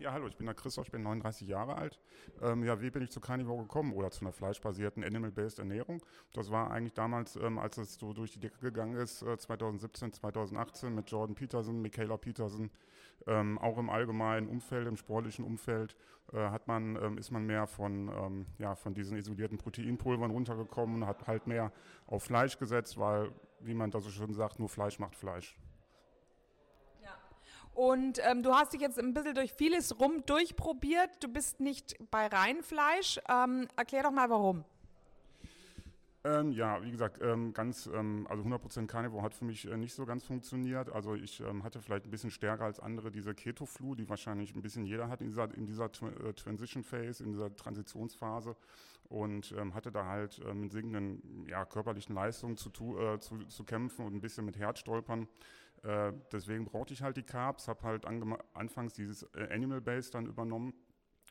Ja, hallo, ich bin der Christoph, ich bin 39 Jahre alt. Ähm, ja, wie bin ich zu Carnivore gekommen oder zu einer fleischbasierten Animal-Based Ernährung? Das war eigentlich damals, ähm, als es so durch die Decke gegangen ist, äh, 2017, 2018 mit Jordan Peterson, Michaela Peterson. Ähm, auch im allgemeinen Umfeld, im sportlichen Umfeld, äh, hat man, ähm, ist man mehr von, ähm, ja, von diesen isolierten Proteinpulvern runtergekommen, hat halt mehr auf Fleisch gesetzt, weil, wie man da so schön sagt, nur Fleisch macht Fleisch. Und ähm, du hast dich jetzt ein bisschen durch vieles rum durchprobiert. Du bist nicht bei Reinfleisch. Ähm, erklär doch mal warum. Ähm, ja, wie gesagt, ähm, ganz, ähm, also 100% Carnivore hat für mich äh, nicht so ganz funktioniert. Also ich ähm, hatte vielleicht ein bisschen stärker als andere diese Keto-Flu, die wahrscheinlich ein bisschen jeder hat in dieser, in dieser äh, Transition Phase, in dieser Transitionsphase und ähm, hatte da halt äh, mit sinkenden ja, körperlichen Leistungen zu, äh, zu, zu kämpfen und ein bisschen mit Herzstolpern. Äh, deswegen brauchte ich halt die Carbs, habe halt anfangs dieses äh, Animal Base dann übernommen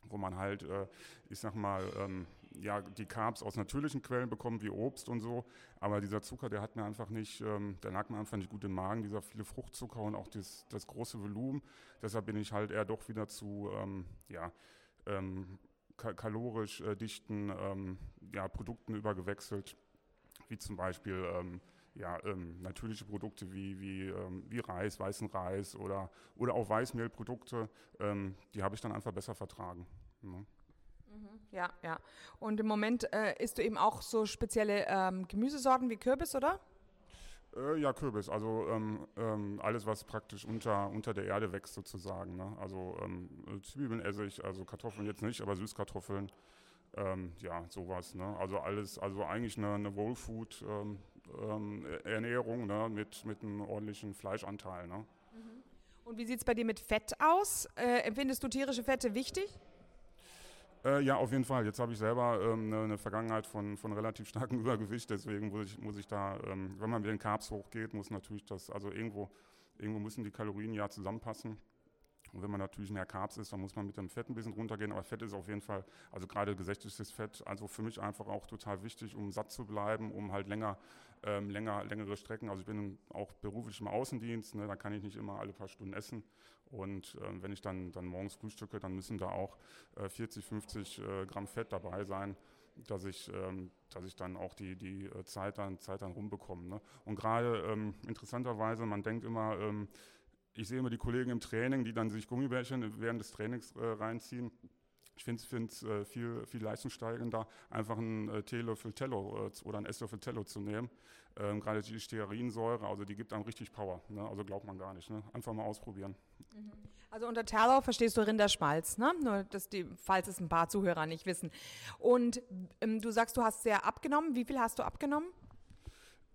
wo man halt, äh, ich sag mal, ähm, ja, die Carbs aus natürlichen Quellen bekommt, wie Obst und so. Aber dieser Zucker, der hat mir einfach nicht, ähm, der lag mir einfach nicht gut im Magen, dieser viele Fruchtzucker und auch das, das große Volumen. Deshalb bin ich halt eher doch wieder zu, ähm, ja, ähm, kalorisch äh, dichten ähm, ja, Produkten übergewechselt, wie zum Beispiel ähm, ja, ähm, natürliche Produkte wie, wie, ähm, wie Reis, weißen Reis oder, oder auch Weißmehlprodukte, ähm, die habe ich dann einfach besser vertragen. Ja. Mhm. Ja, ja. Und im Moment äh, isst du eben auch so spezielle ähm, Gemüsesorten wie Kürbis, oder? Äh, ja, Kürbis. Also ähm, ähm, alles, was praktisch unter, unter der Erde wächst sozusagen. Ne? Also ähm, Zwiebeln esse ich, also Kartoffeln jetzt nicht, aber Süßkartoffeln. Ähm, ja, sowas. Ne? Also alles, also eigentlich eine, eine Roll Food ähm, Ernährung ne, mit, mit einem ordentlichen Fleischanteil. Ne. Und wie sieht es bei dir mit Fett aus? Äh, empfindest du tierische Fette wichtig? Äh, ja, auf jeden Fall. Jetzt habe ich selber ähm, eine, eine, Vergangenheit von, von relativ starkem Übergewicht, deswegen muss ich, muss ich da, ähm, wenn man mit den Carbs hochgeht, muss natürlich das, also irgendwo, irgendwo müssen die Kalorien ja zusammenpassen. Und wenn man natürlich mehr Carbs isst, dann muss man mit dem Fett ein bisschen runtergehen. Aber Fett ist auf jeden Fall, also gerade gesättigtes Fett, also für mich einfach auch total wichtig, um satt zu bleiben, um halt länger, ähm, länger längere Strecken. Also ich bin auch beruflich im Außendienst, ne, da kann ich nicht immer alle paar Stunden essen. Und ähm, wenn ich dann, dann morgens frühstücke, dann müssen da auch äh, 40, 50 äh, Gramm Fett dabei sein dass ich, ähm, dass ich dann auch die, die äh, Zeit, dann, Zeit dann rumbekomme. Ne? Und gerade ähm, interessanterweise, man denkt immer, ähm, ich sehe immer die Kollegen im Training, die dann sich Gummibärchen während des Trainings äh, reinziehen. Ich finde es äh, viel, viel leistungssteigender, einfach einen äh, Teelöffel Tello äh, oder einen Esslöffel Tello zu nehmen. Ähm, Gerade die Stearinsäure, also die gibt einem richtig Power. Ne? Also glaubt man gar nicht. Ne? Einfach mal ausprobieren. Mhm. Also unter Tallow verstehst du Rinderschmalz, ne? Nur, dass die, falls es ein paar Zuhörer nicht wissen. Und ähm, du sagst, du hast sehr abgenommen. Wie viel hast du abgenommen?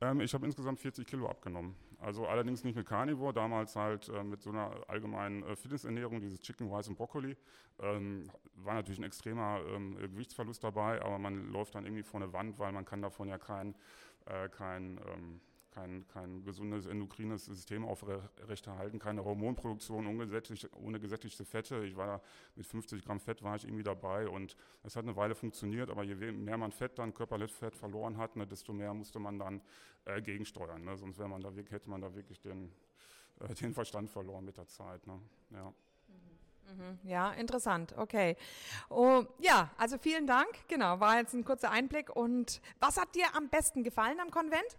Ähm, ich habe insgesamt 40 Kilo abgenommen. Also allerdings nicht mit Carnivore, damals halt äh, mit so einer allgemeinen äh, Fitnessernährung, dieses Chicken, Rice und Brokkoli. Ähm, war natürlich ein extremer ähm, Gewichtsverlust dabei, aber man läuft dann irgendwie vor eine Wand, weil man kann davon ja kein, äh, kein ähm, kein, kein gesundes endokrines System aufrechterhalten, keine Hormonproduktion ohne gesättigte Fette. Ich war mit 50 Gramm Fett war ich irgendwie dabei und es hat eine Weile funktioniert, aber je mehr man Fett dann, Körperfett verloren hat, ne, desto mehr musste man dann äh, gegensteuern. Ne? Sonst man da, hätte man da wirklich den, äh, den Verstand verloren mit der Zeit. Ne? Ja. Mhm. Ja, interessant. Okay. Oh, ja, also vielen Dank. Genau, war jetzt ein kurzer Einblick. Und was hat dir am besten gefallen am Konvent?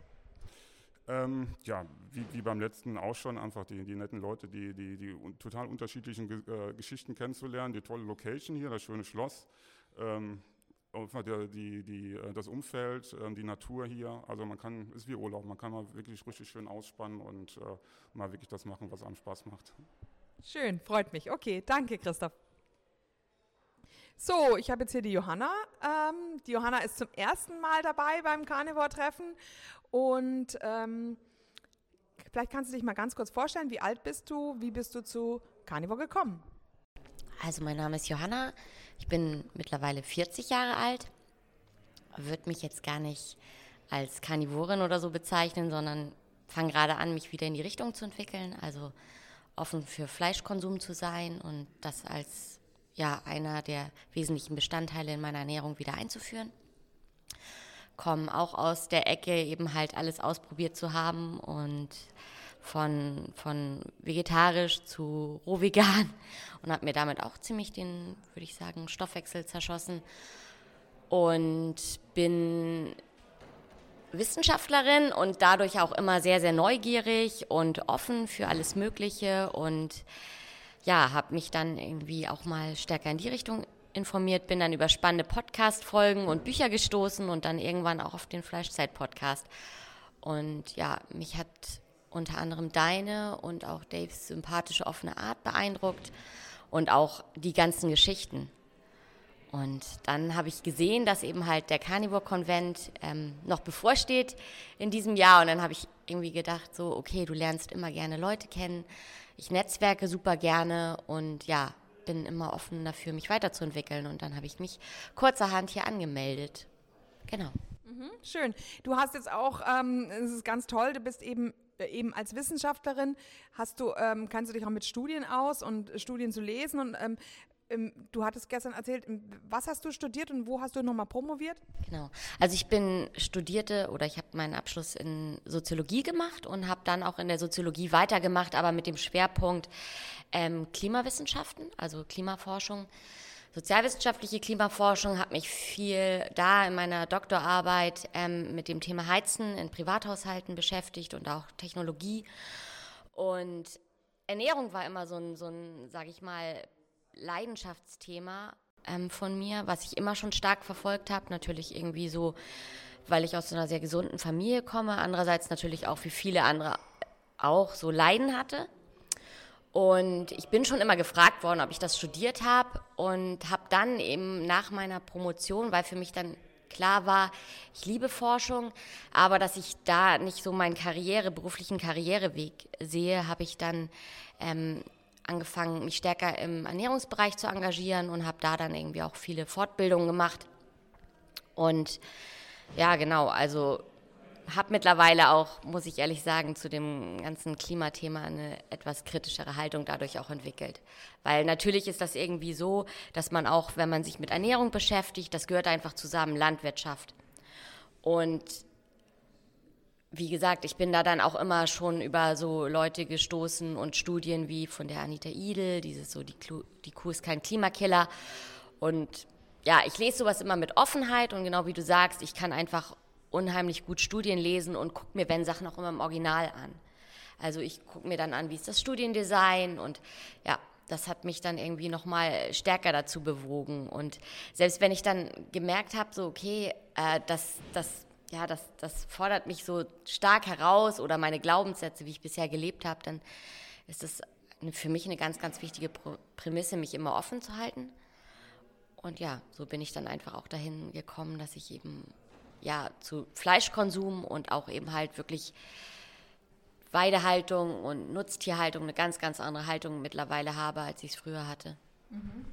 Ähm, ja, wie, wie, beim letzten auch schon, einfach die, die netten Leute, die, die, die total unterschiedlichen äh, Geschichten kennenzulernen, die tolle Location hier, das schöne Schloss, ähm, die, die, äh, das Umfeld, äh, die Natur hier. Also man kann, ist wie Urlaub, man kann mal wirklich richtig schön ausspannen und äh, mal wirklich das machen, was einem Spaß macht. Schön, freut mich. Okay, danke Christoph. So, ich habe jetzt hier die Johanna. Ähm, die Johanna ist zum ersten Mal dabei beim Carnivore-Treffen und ähm, vielleicht kannst du dich mal ganz kurz vorstellen, wie alt bist du, wie bist du zu Carnivore gekommen? Also mein Name ist Johanna, ich bin mittlerweile 40 Jahre alt, würde mich jetzt gar nicht als Karnivorin oder so bezeichnen, sondern fange gerade an, mich wieder in die Richtung zu entwickeln, also offen für Fleischkonsum zu sein und das als ja einer der wesentlichen Bestandteile in meiner Ernährung wieder einzuführen. Kommen auch aus der Ecke, eben halt alles ausprobiert zu haben und von, von vegetarisch zu rohvegan und habe mir damit auch ziemlich den, würde ich sagen, Stoffwechsel zerschossen und bin Wissenschaftlerin und dadurch auch immer sehr, sehr neugierig und offen für alles Mögliche und ja, habe mich dann irgendwie auch mal stärker in die Richtung informiert, bin dann über spannende Podcast-Folgen und Bücher gestoßen und dann irgendwann auch auf den Fleischzeit-Podcast. Und ja, mich hat unter anderem deine und auch Daves sympathische, offene Art beeindruckt und auch die ganzen Geschichten. Und dann habe ich gesehen, dass eben halt der Carnivore-Konvent ähm, noch bevorsteht in diesem Jahr. Und dann habe ich irgendwie gedacht, so, okay, du lernst immer gerne Leute kennen. Ich netzwerke super gerne und ja, bin immer offen dafür, mich weiterzuentwickeln. Und dann habe ich mich kurzerhand hier angemeldet. Genau. Mhm, schön. Du hast jetzt auch, ähm, es ist ganz toll, du bist eben eben als Wissenschaftlerin hast du, ähm, kannst du dich auch mit Studien aus und Studien zu lesen und ähm, du hattest gestern erzählt, was hast du studiert und wo hast du nochmal promoviert? Genau. Also ich bin Studierte oder ich habe meinen Abschluss in Soziologie gemacht und habe dann auch in der Soziologie weitergemacht, aber mit dem Schwerpunkt ähm, Klimawissenschaften, also Klimaforschung. Sozialwissenschaftliche Klimaforschung hat mich viel da in meiner Doktorarbeit ähm, mit dem Thema Heizen in Privathaushalten beschäftigt und auch Technologie. Und Ernährung war immer so ein, so ein sage ich mal, Leidenschaftsthema ähm, von mir, was ich immer schon stark verfolgt habe. Natürlich irgendwie so, weil ich aus einer sehr gesunden Familie komme. Andererseits natürlich auch wie viele andere auch so Leiden hatte. Und ich bin schon immer gefragt worden, ob ich das studiert habe und habe dann eben nach meiner Promotion, weil für mich dann klar war, ich liebe Forschung, aber dass ich da nicht so meinen Karriere, beruflichen Karriereweg sehe, habe ich dann ähm, angefangen, mich stärker im Ernährungsbereich zu engagieren und habe da dann irgendwie auch viele Fortbildungen gemacht. Und ja, genau, also habe mittlerweile auch, muss ich ehrlich sagen, zu dem ganzen Klimathema eine etwas kritischere Haltung dadurch auch entwickelt. Weil natürlich ist das irgendwie so, dass man auch, wenn man sich mit Ernährung beschäftigt, das gehört einfach zusammen, Landwirtschaft. Und wie gesagt, ich bin da dann auch immer schon über so Leute gestoßen und Studien wie von der Anita Idel, dieses so, die, die Kuh ist kein Klimakiller. Und ja, ich lese sowas immer mit Offenheit und genau wie du sagst, ich kann einfach unheimlich gut Studien lesen und gucke mir, wenn Sachen auch immer im Original an. Also ich gucke mir dann an, wie ist das Studiendesign und ja, das hat mich dann irgendwie nochmal stärker dazu bewogen. Und selbst wenn ich dann gemerkt habe, so okay, äh, das, das, ja, das, das fordert mich so stark heraus oder meine Glaubenssätze, wie ich bisher gelebt habe, dann ist das für mich eine ganz, ganz wichtige Prämisse, mich immer offen zu halten. Und ja, so bin ich dann einfach auch dahin gekommen, dass ich eben ja, zu Fleischkonsum und auch eben halt wirklich Weidehaltung und Nutztierhaltung eine ganz, ganz andere Haltung mittlerweile habe, als ich es früher hatte. Mhm.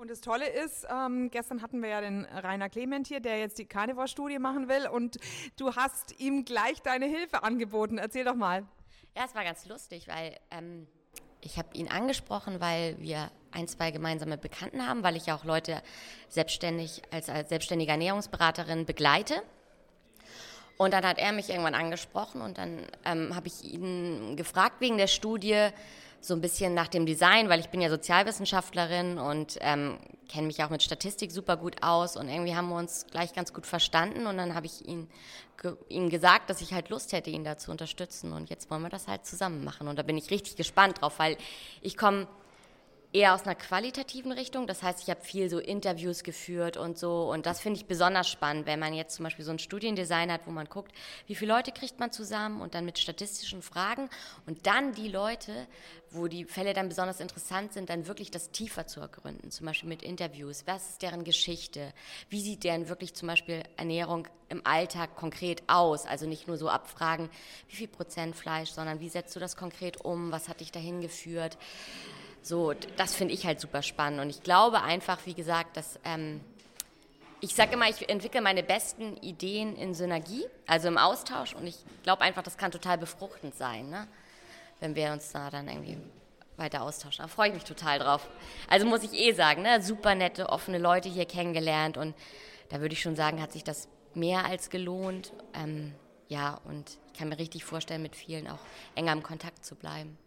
Und das Tolle ist, ähm, gestern hatten wir ja den Rainer Clement hier, der jetzt die Carnivore-Studie machen will und du hast ihm gleich deine Hilfe angeboten. Erzähl doch mal. Ja, es war ganz lustig, weil ähm, ich habe ihn angesprochen, weil wir ein, zwei gemeinsame Bekannten haben, weil ich ja auch Leute selbstständig als, als selbstständige Ernährungsberaterin begleite. Und dann hat er mich irgendwann angesprochen und dann ähm, habe ich ihn gefragt wegen der Studie, so ein bisschen nach dem Design, weil ich bin ja Sozialwissenschaftlerin und ähm, kenne mich auch mit Statistik super gut aus und irgendwie haben wir uns gleich ganz gut verstanden und dann habe ich ihn, ge ihm gesagt, dass ich halt Lust hätte, ihn da zu unterstützen und jetzt wollen wir das halt zusammen machen und da bin ich richtig gespannt drauf, weil ich komme eher aus einer qualitativen Richtung. Das heißt, ich habe viel so Interviews geführt und so. Und das finde ich besonders spannend, wenn man jetzt zum Beispiel so ein Studiendesign hat, wo man guckt, wie viele Leute kriegt man zusammen und dann mit statistischen Fragen und dann die Leute, wo die Fälle dann besonders interessant sind, dann wirklich das tiefer zu ergründen. Zum Beispiel mit Interviews. Was ist deren Geschichte? Wie sieht deren wirklich zum Beispiel Ernährung im Alltag konkret aus? Also nicht nur so abfragen, wie viel Prozent Fleisch, sondern wie setzt du das konkret um? Was hat dich dahin geführt? So, das finde ich halt super spannend. Und ich glaube einfach, wie gesagt, dass ähm, ich sage immer, ich entwickle meine besten Ideen in Synergie, also im Austausch. Und ich glaube einfach, das kann total befruchtend sein, ne? wenn wir uns da dann irgendwie weiter austauschen. Da freue ich mich total drauf. Also muss ich eh sagen, ne? super nette, offene Leute hier kennengelernt. Und da würde ich schon sagen, hat sich das mehr als gelohnt. Ähm, ja, und ich kann mir richtig vorstellen, mit vielen auch enger im Kontakt zu bleiben.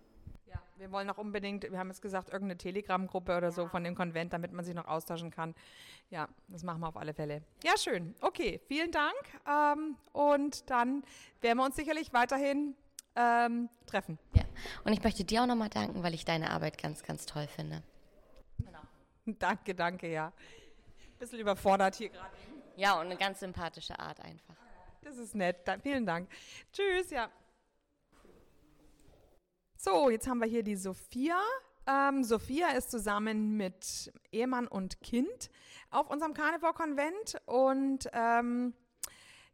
Wir wollen auch unbedingt, wir haben jetzt gesagt, irgendeine Telegram-Gruppe oder so von dem Konvent, damit man sich noch austauschen kann. Ja, das machen wir auf alle Fälle. Ja, schön. Okay, vielen Dank. Ähm, und dann werden wir uns sicherlich weiterhin ähm, treffen. Ja, und ich möchte dir auch nochmal danken, weil ich deine Arbeit ganz, ganz toll finde. Genau. Danke, danke, ja. Bisschen überfordert hier gerade. Ja, und eine ganz sympathische Art einfach. Das ist nett. Da, vielen Dank. Tschüss, ja. So, jetzt haben wir hier die Sophia. Ähm, Sophia ist zusammen mit Ehemann und Kind auf unserem Carnivore-Konvent und ähm,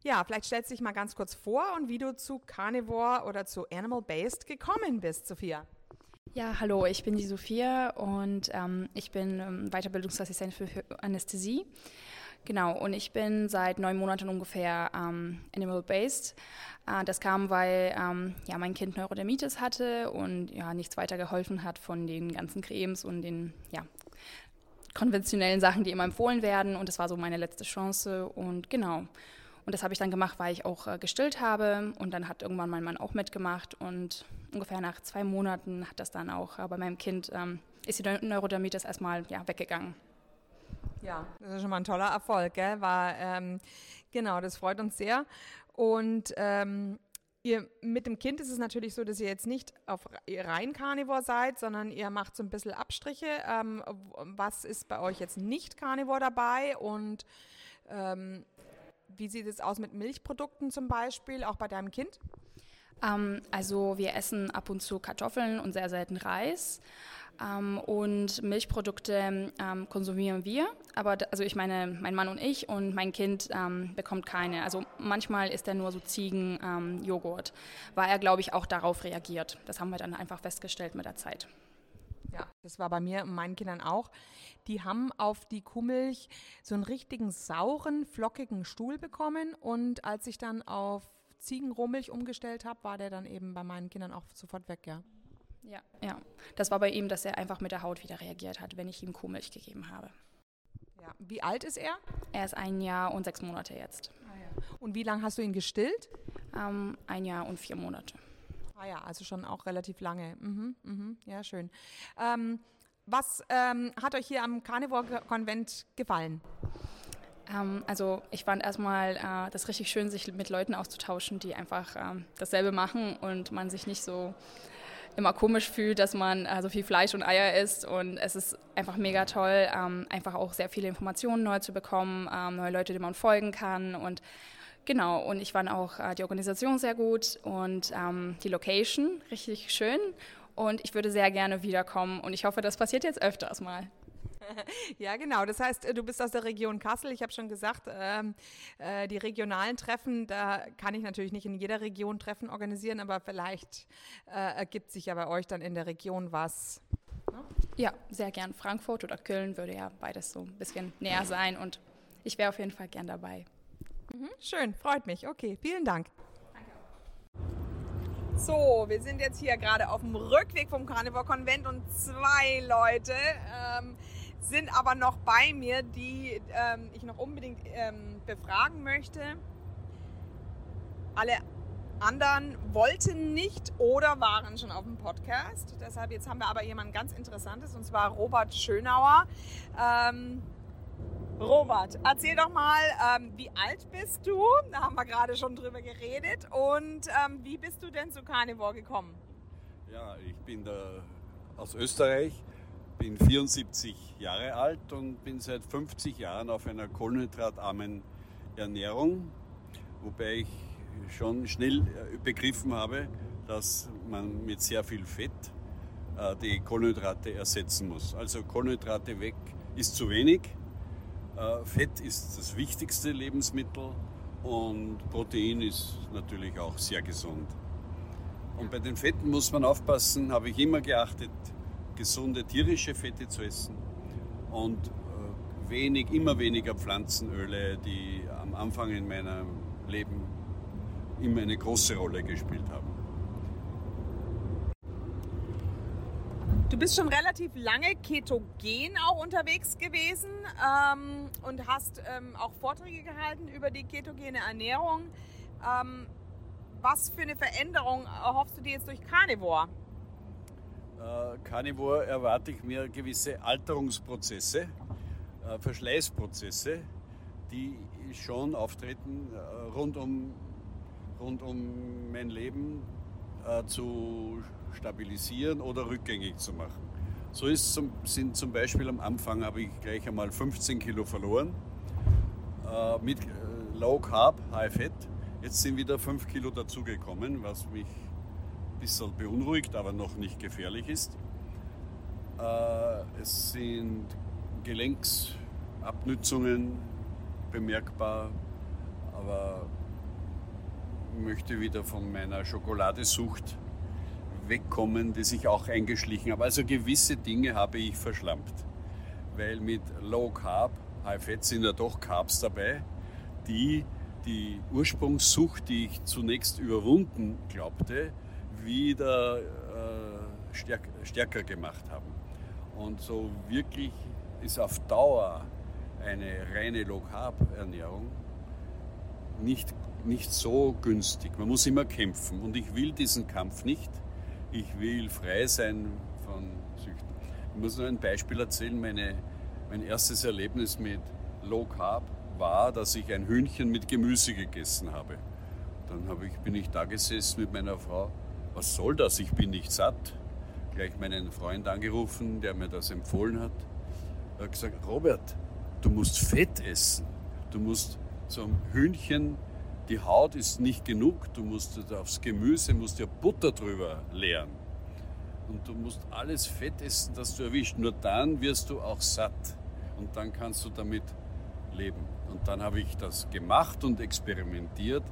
ja, vielleicht stellst du dich mal ganz kurz vor und wie du zu Carnivore oder zu Animal-Based gekommen bist, Sophia. Ja, hallo, ich bin die Sophia und ähm, ich bin ähm, Weiterbildungsassistentin für Anästhesie. Genau, und ich bin seit neun Monaten ungefähr ähm, animal-based. Äh, das kam, weil ähm, ja, mein Kind Neurodermitis hatte und ja, nichts weiter geholfen hat von den ganzen Cremes und den ja, konventionellen Sachen, die immer empfohlen werden. Und das war so meine letzte Chance. Und genau. Und das habe ich dann gemacht, weil ich auch äh, gestillt habe. Und dann hat irgendwann mein Mann auch mitgemacht. Und ungefähr nach zwei Monaten hat das dann auch äh, bei meinem Kind, ähm, ist die Neurodermitis erstmal ja, weggegangen. Ja, das ist schon mal ein toller Erfolg, gell? War, ähm, genau, das freut uns sehr. Und ähm, ihr, mit dem Kind ist es natürlich so, dass ihr jetzt nicht auf rein Carnivore seid, sondern ihr macht so ein bisschen Abstriche. Ähm, was ist bei euch jetzt nicht Carnivore dabei und ähm, wie sieht es aus mit Milchprodukten zum Beispiel, auch bei deinem Kind? Ähm, also wir essen ab und zu Kartoffeln und sehr selten Reis. Ähm, und Milchprodukte ähm, konsumieren wir, aber also ich meine, mein Mann und ich und mein Kind ähm, bekommt keine. Also manchmal ist er nur so Ziegenjoghurt, ähm, weil er, glaube ich, auch darauf reagiert. Das haben wir dann einfach festgestellt mit der Zeit. Ja, das war bei mir und meinen Kindern auch. Die haben auf die Kuhmilch so einen richtigen sauren, flockigen Stuhl bekommen und als ich dann auf Ziegenrohmilch umgestellt habe, war der dann eben bei meinen Kindern auch sofort weg, ja. Ja, ja. Das war bei ihm, dass er einfach mit der Haut wieder reagiert hat, wenn ich ihm Kuhmilch gegeben habe. Ja. Wie alt ist er? Er ist ein Jahr und sechs Monate jetzt. Ah, ja. Und wie lange hast du ihn gestillt? Ähm, ein Jahr und vier Monate. Ah ja, also schon auch relativ lange. Mhm, mhm, ja, schön. Ähm, was ähm, hat euch hier am Carnivore-Konvent gefallen? Ähm, also ich fand erstmal äh, das richtig schön, sich mit Leuten auszutauschen, die einfach ähm, dasselbe machen und man sich nicht so immer komisch fühlt, dass man äh, so viel Fleisch und Eier isst. Und es ist einfach mega toll, ähm, einfach auch sehr viele Informationen neu zu bekommen, ähm, neue Leute, denen man folgen kann. Und genau, und ich fand auch äh, die Organisation sehr gut und ähm, die Location richtig schön. Und ich würde sehr gerne wiederkommen und ich hoffe, das passiert jetzt öfters mal. ja, genau. Das heißt, äh, du bist aus der Region Kassel. Ich habe schon gesagt, ähm, äh, die regionalen Treffen, da kann ich natürlich nicht in jeder Region Treffen organisieren, aber vielleicht äh, ergibt sich ja bei euch dann in der Region was. Ne? Ja, sehr gern. Frankfurt oder Köln würde ja beides so ein bisschen näher sein und ich wäre auf jeden Fall gern dabei. Mhm, schön, freut mich. Okay, vielen Dank. So, wir sind jetzt hier gerade auf dem Rückweg vom Carnivore Konvent und zwei Leute ähm, sind aber noch bei mir, die ähm, ich noch unbedingt ähm, befragen möchte. Alle anderen wollten nicht oder waren schon auf dem Podcast. Deshalb jetzt haben wir aber jemanden ganz Interessantes und zwar Robert Schönauer. Ähm, Robert, erzähl doch mal, ähm, wie alt bist du? Da haben wir gerade schon drüber geredet. Und ähm, wie bist du denn zu Carnivore gekommen? Ja, ich bin da aus Österreich bin 74 Jahre alt und bin seit 50 Jahren auf einer kohlenhydratarmen Ernährung, wobei ich schon schnell äh, begriffen habe, dass man mit sehr viel Fett äh, die Kohlenhydrate ersetzen muss. Also Kohlenhydrate weg ist zu wenig. Äh, Fett ist das wichtigste Lebensmittel und Protein ist natürlich auch sehr gesund. Und bei den Fetten muss man aufpassen, habe ich immer geachtet, gesunde tierische Fette zu essen und äh, wenig, immer weniger Pflanzenöle, die am Anfang in meinem Leben immer eine große Rolle gespielt haben. Du bist schon relativ lange ketogen auch unterwegs gewesen ähm, und hast ähm, auch Vorträge gehalten über die ketogene Ernährung. Ähm, was für eine Veränderung erhoffst du dir jetzt durch Carnivore? Äh, Carnivore erwarte ich mir gewisse Alterungsprozesse, äh, Verschleißprozesse, die schon auftreten äh, rund, um, rund um mein Leben äh, zu stabilisieren oder rückgängig zu machen. So ist zum, sind zum Beispiel am Anfang habe ich gleich einmal 15 Kilo verloren mit Low Carb, High Fat. Jetzt sind wieder 5 Kilo dazugekommen, was mich bisschen beunruhigt, aber noch nicht gefährlich ist. Äh, es sind Gelenksabnützungen bemerkbar, aber möchte wieder von meiner Schokoladesucht wegkommen, die sich auch eingeschlichen habe. Also gewisse Dinge habe ich verschlampt, weil mit Low Carb, High Fat sind ja doch Carbs dabei, die die Ursprungssucht, die ich zunächst überwunden glaubte, wieder äh, stärk, stärker gemacht haben. Und so wirklich ist auf Dauer eine reine Low-Carb-Ernährung nicht, nicht so günstig. Man muss immer kämpfen und ich will diesen Kampf nicht. Ich will frei sein von Süchten. Ich muss nur ein Beispiel erzählen. Meine, mein erstes Erlebnis mit Low Carb war, dass ich ein Hühnchen mit Gemüse gegessen habe. Dann habe ich, bin ich da gesessen mit meiner Frau was soll das, ich bin nicht satt. Gleich meinen Freund angerufen, der mir das empfohlen hat. Er hat gesagt, Robert, du musst Fett essen. Du musst zum Hühnchen, die Haut ist nicht genug, du musst aufs Gemüse, musst dir Butter drüber leeren. Und du musst alles Fett essen, das du erwischt. Nur dann wirst du auch satt. und dann kannst du damit leben. Und dann habe ich das gemacht und experimentiert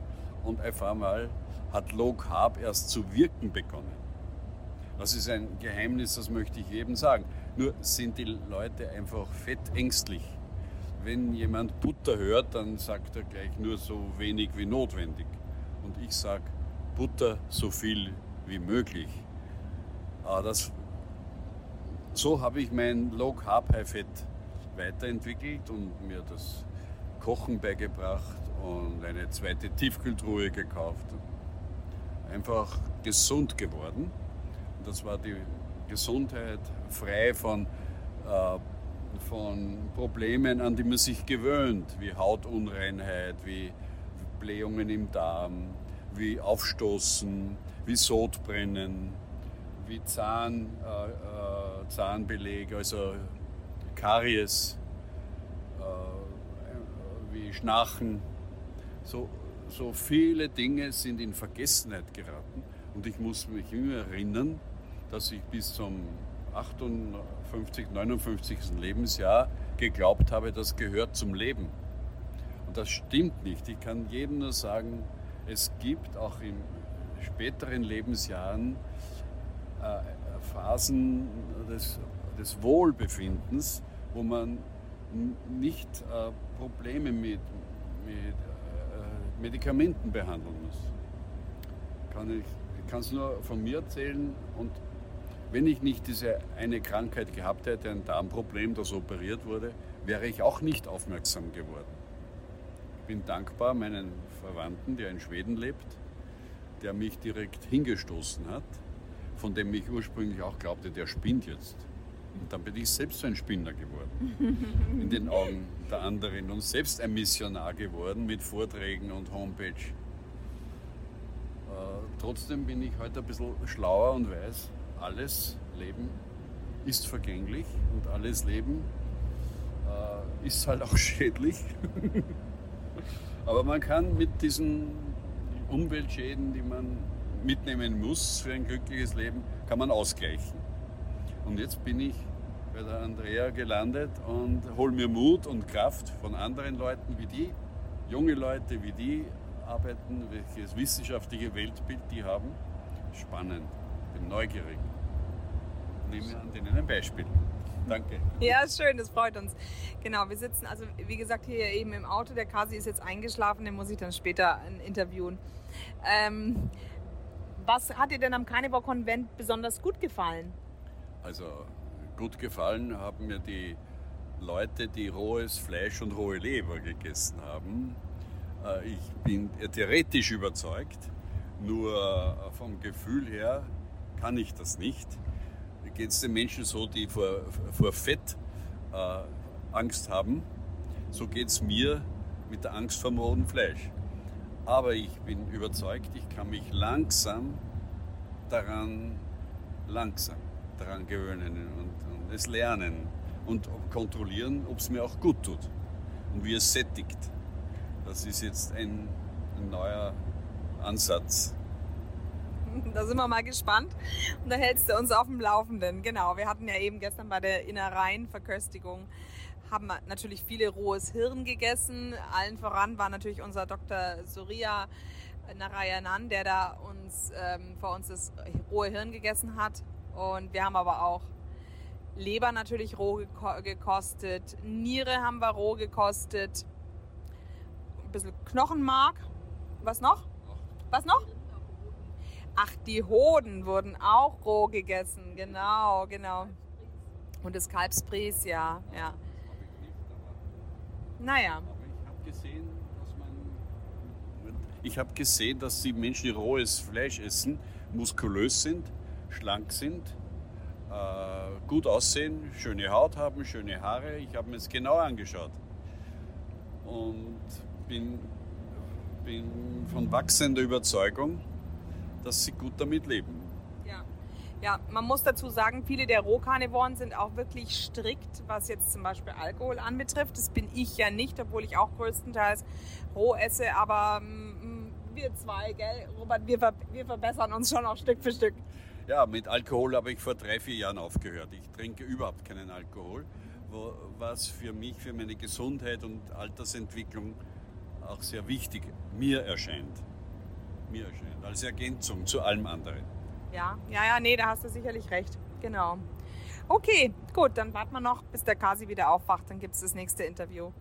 und auf einmal hat Low Carb erst zu wirken begonnen. Das ist ein Geheimnis, das möchte ich jedem sagen. Nur sind die Leute einfach fettängstlich. Wenn jemand Butter hört, dann sagt er gleich nur so wenig wie notwendig. Und ich sage Butter so viel wie möglich. Aber das, so habe ich mein Low Carb High Fat weiterentwickelt und mir das Kochen beigebracht und eine zweite Tiefkühltruhe gekauft. Einfach gesund geworden. Und das war die Gesundheit frei von, äh, von Problemen, an die man sich gewöhnt, wie Hautunreinheit, wie Blähungen im Darm, wie Aufstoßen, wie Sodbrennen, wie Zahn, äh, äh, Zahnbeleg, also Karies, äh, wie Schnarchen. So, so viele Dinge sind in Vergessenheit geraten und ich muss mich immer erinnern, dass ich bis zum 58, 59. Lebensjahr geglaubt habe, das gehört zum Leben. Und das stimmt nicht. Ich kann jedem nur sagen, es gibt auch in späteren Lebensjahren äh, Phasen des, des, Wohlbefindens, wo man nicht äh, Probleme mit, mit Medikamenten behandeln muss. Kann ich, kann es nur von mir erzählen und wenn ich nicht diese eine Krankheit gehabt hätte, ein Darmproblem, das operiert wurde, wäre ich auch nicht aufmerksam geworden. Ich bin dankbar meinen Verwandten, der in Schweden lebt, der mich direkt hingestoßen hat, von dem ich ursprünglich auch glaubte, der spinnt jetzt. Und dann bin ich selbst so ein Spinner geworden, in den Augen der anderen und selbst ein Missionar geworden mit Vorträgen und Homepage. Äh, trotzdem bin ich heute ein bisschen schlauer und weiß, alles Leben ist vergänglich und alles Leben äh, ist halt auch schädlich. Aber man kann mit diesen Umweltschäden, die man mitnehmen muss für ein glückliches Leben, kann man ausgleichen. Und jetzt bin ich bei der Andrea gelandet und hole mir Mut und Kraft von anderen Leuten wie die, junge Leute wie die arbeiten, welches wissenschaftliche Weltbild die haben. Spannend, bin neugierig. Nehme an denen ein Beispiel. Danke. Ja, schön, das freut uns. Genau, wir sitzen also, wie gesagt, hier eben im Auto. Der Kasi ist jetzt eingeschlafen, den muss ich dann später interviewen. Ähm, was hat dir denn am Carnivore-Konvent besonders gut gefallen? Also, gut gefallen haben mir die Leute, die rohes Fleisch und rohe Leber gegessen haben. Äh, ich bin theoretisch überzeugt, nur äh, vom Gefühl her kann ich das nicht geht es den Menschen so, die vor, vor Fett äh, Angst haben. So geht es mir mit der Angst vor rotem Fleisch. Aber ich bin überzeugt, ich kann mich langsam daran, langsam daran gewöhnen und, und es lernen und kontrollieren, ob es mir auch gut tut und wie es sättigt. Das ist jetzt ein, ein neuer Ansatz Da sind wir mal gespannt. Und da hältst du uns auf dem Laufenden. Genau, wir hatten ja eben gestern bei der Innereienverköstigung haben natürlich viele rohes Hirn gegessen. Allen voran war natürlich unser Dr. Surya Narayanan, der da uns ähm, vor uns das rohe Hirn gegessen hat. Und wir haben aber auch Leber natürlich roh gekostet, Niere haben wir roh gekostet, ein bisschen Knochenmark. Was noch? Was noch? Ach, die Hoden wurden auch roh gegessen. Genau, genau. Und das Kalbsbries, ja, ja. Naja. Ich habe gesehen, dass die Menschen, die rohes Fleisch essen, muskulös sind, schlank sind, äh, gut aussehen, schöne Haut haben, schöne Haare. Ich habe mir das genau angeschaut und bin, bin von wachsender Überzeugung, dass sie gut damit leben. Ja. Man muss dazu sagen, viele der Rohkarnivoren sind auch wirklich strikt, was jetzt zum Beispiel Alkohol anbetrifft. Das bin ich ja nicht, obwohl ich auch größtenteils roh esse. Aber mm, wir zwei, gell, Robert, wir, wir verbessern uns schon auch Stück für Stück. Ja, mit Alkohol habe ich vor drei, vier Jahren aufgehört. Ich trinke überhaupt keinen Alkohol, was für mich, für meine Gesundheit und Altersentwicklung auch sehr wichtig mir erscheint. Mir erscheint, als Ergänzung zu allem anderen. Ja, ja, ja, nee, da hast du sicherlich recht. Genau. Okay, gut, dann warten wir noch, bis der Kasi wieder aufwacht, dann gibt es das nächste Interview.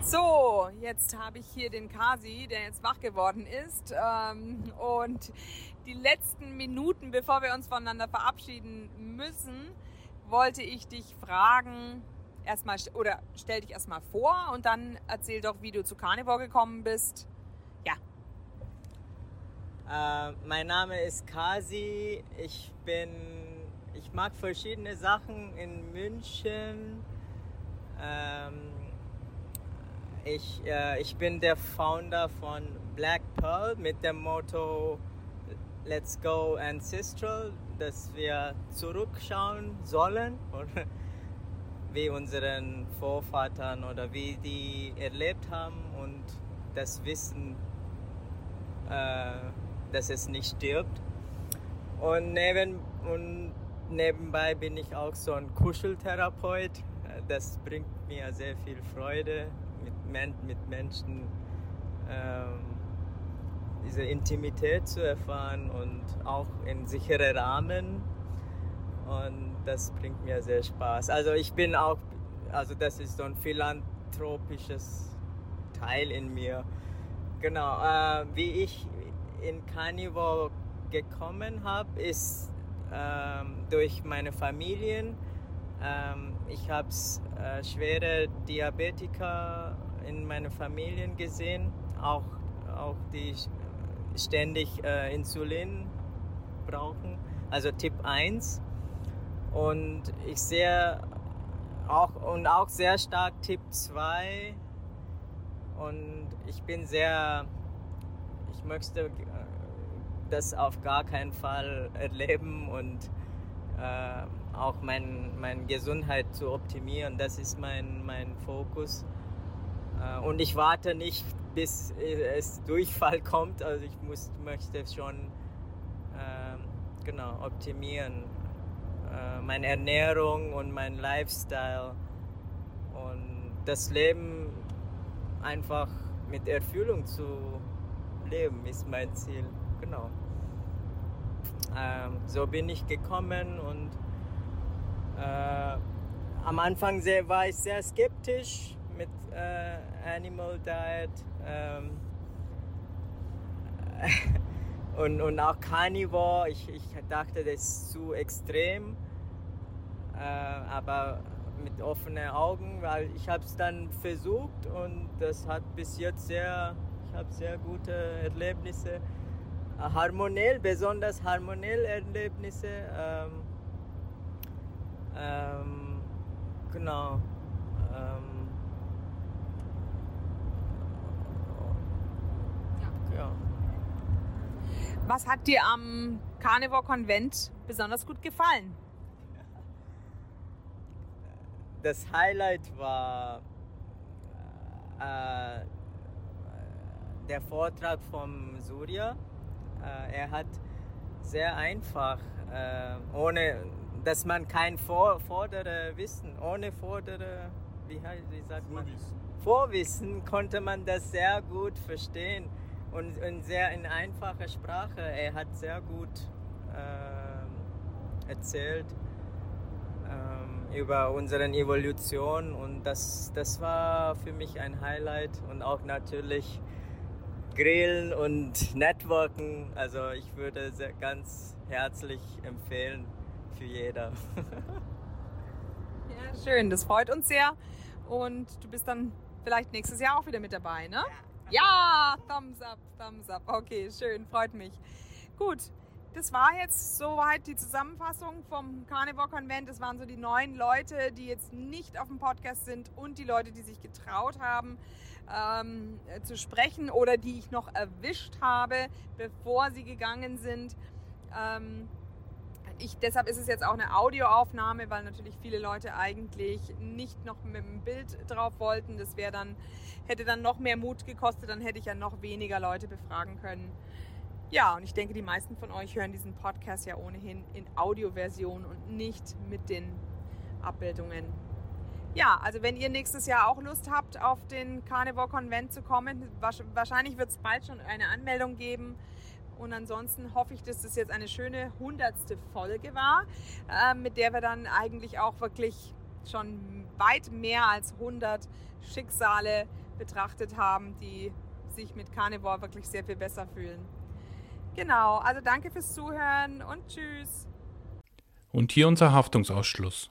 So, jetzt habe ich hier den Kasi, der jetzt wach geworden ist. Ähm, und die letzten Minuten, bevor wir uns voneinander verabschieden müssen, wollte ich dich fragen, erstmal oder stell dich erstmal vor und dann erzähl doch, wie du zu Carnivore gekommen bist. Ja. Äh, mein Name ist Kasi. Ich bin, ich mag verschiedene Sachen in München. Ähm, ich, äh, ich bin der Founder von Black Pearl mit dem Motto Let's Go Ancestral, dass wir zurückschauen sollen wie unseren Vorvätern oder wie die erlebt haben und das Wissen, äh, dass es nicht stirbt. Und, neben, und nebenbei bin ich auch so ein Kuscheltherapeut. Das bringt mir sehr viel Freude mit, mit Menschen ähm, diese Intimität zu erfahren und auch in sichere Rahmen. Und das bringt mir sehr Spaß. Also ich bin auch, also das ist so ein philanthropisches Teil in mir. Genau, äh, wie ich in Carnivore gekommen habe, ist ähm, durch meine Familien. Ähm, ich habe äh, schwere Diabetiker in meinen Familien gesehen, auch, auch die ständig äh, Insulin brauchen, also Typ 1. Und ich sehe auch und auch sehr stark Typ 2. Und ich bin sehr, ich möchte äh, das auf gar keinen Fall erleben und äh, auch meine mein Gesundheit zu optimieren. Das ist mein, mein Fokus. Äh, und ich warte nicht, bis es Durchfall kommt. Also ich muss, möchte schon äh, genau optimieren. Äh, meine Ernährung und mein Lifestyle. Und das Leben einfach mit Erfüllung zu leben, ist mein Ziel. Genau. Ähm, so bin ich gekommen und äh, am Anfang sehr, war ich sehr skeptisch mit äh, Animal Diet ähm, und, und auch Carnivore. Ich, ich dachte, das ist zu extrem, äh, aber mit offenen Augen, weil ich habe es dann versucht und das hat bis jetzt sehr, ich habe sehr gute Erlebnisse harmonell, besonders harmonell Erlebnisse. Ähm, ähm, genau. Ähm, ja. Was hat dir am Carnivore Konvent besonders gut gefallen? Das Highlight war äh, der Vortrag vom Surya äh, er hat sehr einfach, äh, ohne dass man kein Vor vordere Wissen, ohne vordere, wie, wie sagt man? Vorwissen. Vorwissen konnte man das sehr gut verstehen und, und sehr in einfacher Sprache. Er hat sehr gut äh, erzählt ähm, über unsere Evolution und das, das war für mich ein Highlight und auch natürlich Grillen und Networken. Also ich würde sehr, ganz herzlich empfehlen für jeder. ja, schön, das freut uns sehr. Und du bist dann vielleicht nächstes Jahr auch wieder mit dabei, ne? Ja, ja Thumbs up, Thumbs up. Okay, schön, freut mich. Gut, das war jetzt soweit die Zusammenfassung vom Carnivore Konvent. Das waren so die neun Leute, die jetzt nicht auf dem Podcast sind und die Leute, die sich getraut haben, ähm, zu sprechen oder die ich noch erwischt habe, bevor sie gegangen sind. Ähm, ich, deshalb ist es jetzt auch eine Audioaufnahme, weil natürlich viele Leute eigentlich nicht noch mit dem Bild drauf wollten. Das wäre dann, hätte dann noch mehr Mut gekostet, dann hätte ich ja noch weniger Leute befragen können. Ja, und ich denke, die meisten von euch hören diesen Podcast ja ohnehin in Audioversion und nicht mit den Abbildungen. Ja, also wenn ihr nächstes Jahr auch Lust habt, auf den Carnivore Konvent zu kommen, wahrscheinlich wird es bald schon eine Anmeldung geben. Und ansonsten hoffe ich, dass das jetzt eine schöne hundertste Folge war, äh, mit der wir dann eigentlich auch wirklich schon weit mehr als 100 Schicksale betrachtet haben, die sich mit Carnivore wirklich sehr viel besser fühlen. Genau, also danke fürs Zuhören und tschüss. Und hier unser Haftungsausschluss.